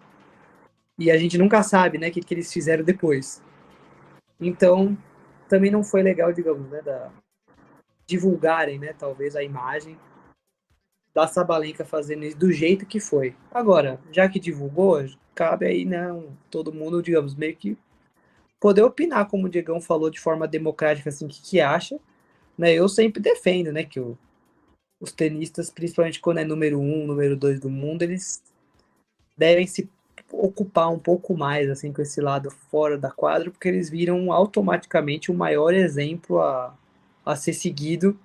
[SPEAKER 3] E a gente nunca sabe, né, o que, que eles fizeram depois. Então, também não foi legal, digamos, né, da, divulgarem, né, talvez a imagem da Sabalenka fazendo isso do jeito que foi. Agora, já que divulgou, cabe aí, né, todo mundo, digamos, meio que poder opinar, como o Diegão falou, de forma democrática, assim, o que, que acha. Né? Eu sempre defendo, né, que o, os tenistas, principalmente quando é número um, número dois do mundo, eles devem se ocupar um pouco mais, assim, com esse lado fora da quadra, porque eles viram automaticamente o maior exemplo a, a ser seguido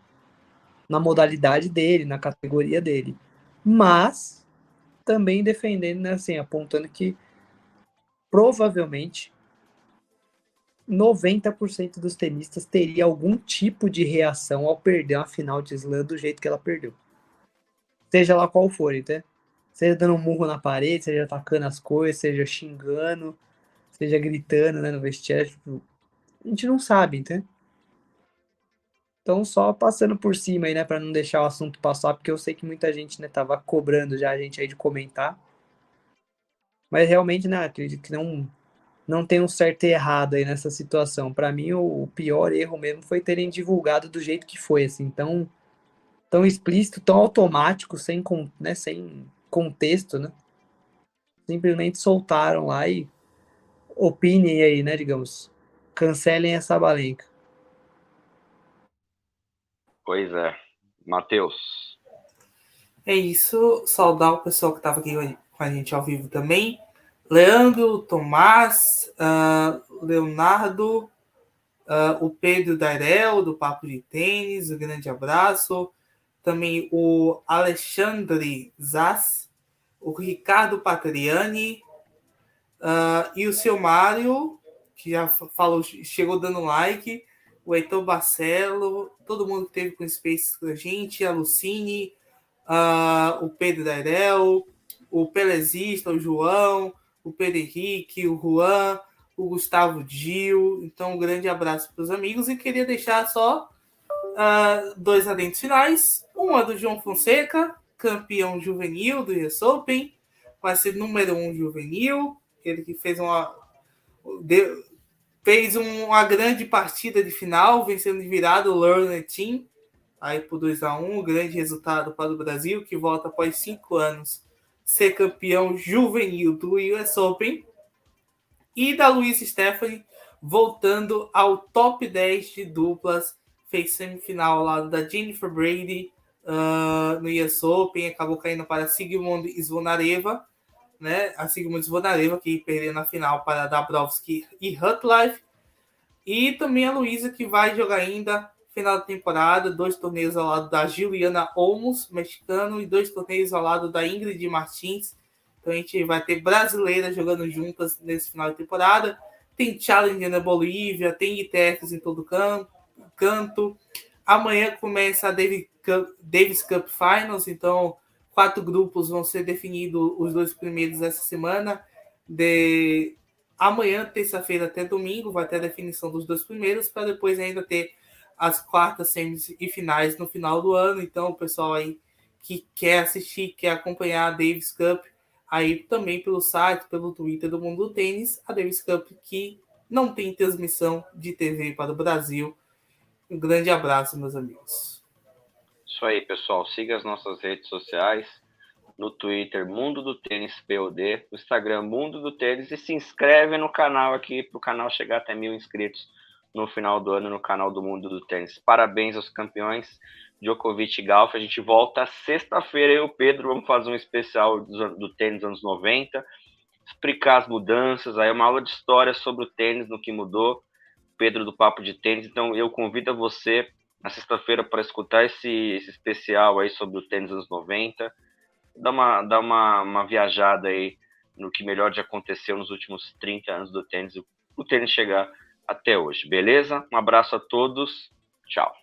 [SPEAKER 3] na modalidade dele, na categoria dele. Mas também defendendo, né, assim, apontando que provavelmente 90% dos tenistas teria algum tipo de reação ao perder uma final de slam do jeito que ela perdeu. Seja lá qual for, entende? Seja dando um murro na parede, seja atacando as coisas, seja xingando, seja gritando né, no vestiário. Tipo, a gente não sabe, entende? Então, só passando por cima aí, né, para não deixar o assunto passar, porque eu sei que muita gente, né, tava cobrando já a gente aí de comentar. Mas realmente, né, acredito que não não tem um certo errado aí nessa situação. Para mim, o, pior erro mesmo foi terem divulgado do jeito que foi, assim, tão tão explícito, tão automático, sem né, sem contexto, né? Simplesmente soltaram lá e opinem aí, né, digamos, cancelem essa balenca.
[SPEAKER 1] Pois é. Matheus.
[SPEAKER 2] É isso. Saudar o pessoal que estava aqui com a gente ao vivo também. Leandro, Tomás, uh, Leonardo, uh, o Pedro Darel, do Papo de Tênis, um grande abraço. Também o Alexandre Zaz, o Ricardo Patriani uh, e o seu Mário, que já falou, chegou dando like o Heitor Barcelo, todo mundo que teve com Space com a gente, a Lucine, uh, o Pedro Darel, o Pelezista, o João, o Pedro Henrique, o Juan, o Gustavo Gil. Então, um grande abraço para os amigos e queria deixar só uh, dois adentos finais. Um é do João Fonseca, campeão juvenil do US Open. Vai ser número um juvenil. Ele que fez uma. Deu, fez uma grande partida de final, vencendo de virada o Team. Aí por 2 a 1 um, grande resultado para o Brasil, que volta após cinco anos ser campeão juvenil do US Open. E da Luiz Stephanie, voltando ao top 10 de duplas, fez semifinal ao lado da Jennifer Brady uh, no US Open, acabou caindo para Sigmund Svonareva, né? A Sigmund Svonareva que perdeu na final para Dabrowski e Hutlife. E também a Luísa que vai jogar ainda final da temporada, dois torneios ao lado da Juliana Olmos, mexicano, e dois torneios ao lado da Ingrid Martins. Então a gente vai ter brasileiras jogando juntas nesse final de temporada. Tem Challenge na Bolívia, tem ITFs em todo campo, canto. Amanhã começa a Davis Cup Finals, então quatro grupos vão ser definidos, os dois primeiros essa semana. De amanhã, terça-feira até domingo, vai ter a definição dos dois primeiros, para depois ainda ter as quartas, semis e finais no final do ano. Então, o pessoal aí que quer assistir, quer acompanhar a Davis Cup, aí também pelo site, pelo Twitter do Mundo do Tênis, a Davis Cup que não tem transmissão de TV para o Brasil. Um grande abraço, meus amigos.
[SPEAKER 1] Isso aí, pessoal. Siga as nossas redes sociais. No Twitter, Mundo do Tênis POD. No Instagram, Mundo do Tênis. E se inscreve no canal aqui, para o canal chegar até mil inscritos no final do ano no canal do Mundo do Tênis. Parabéns aos campeões Djokovic e Galf. A gente volta sexta-feira, eu e o Pedro vamos fazer um especial do, do tênis anos 90, explicar as mudanças, aí uma aula de história sobre o tênis, no que mudou. Pedro do Papo de Tênis. Então eu convido você na sexta-feira para escutar esse, esse, especial aí sobre o tênis anos 90. Dá uma, dá uma, uma viajada aí no que melhor já aconteceu nos últimos 30 anos do tênis, o tênis chegar até hoje, beleza? Um abraço a todos, tchau.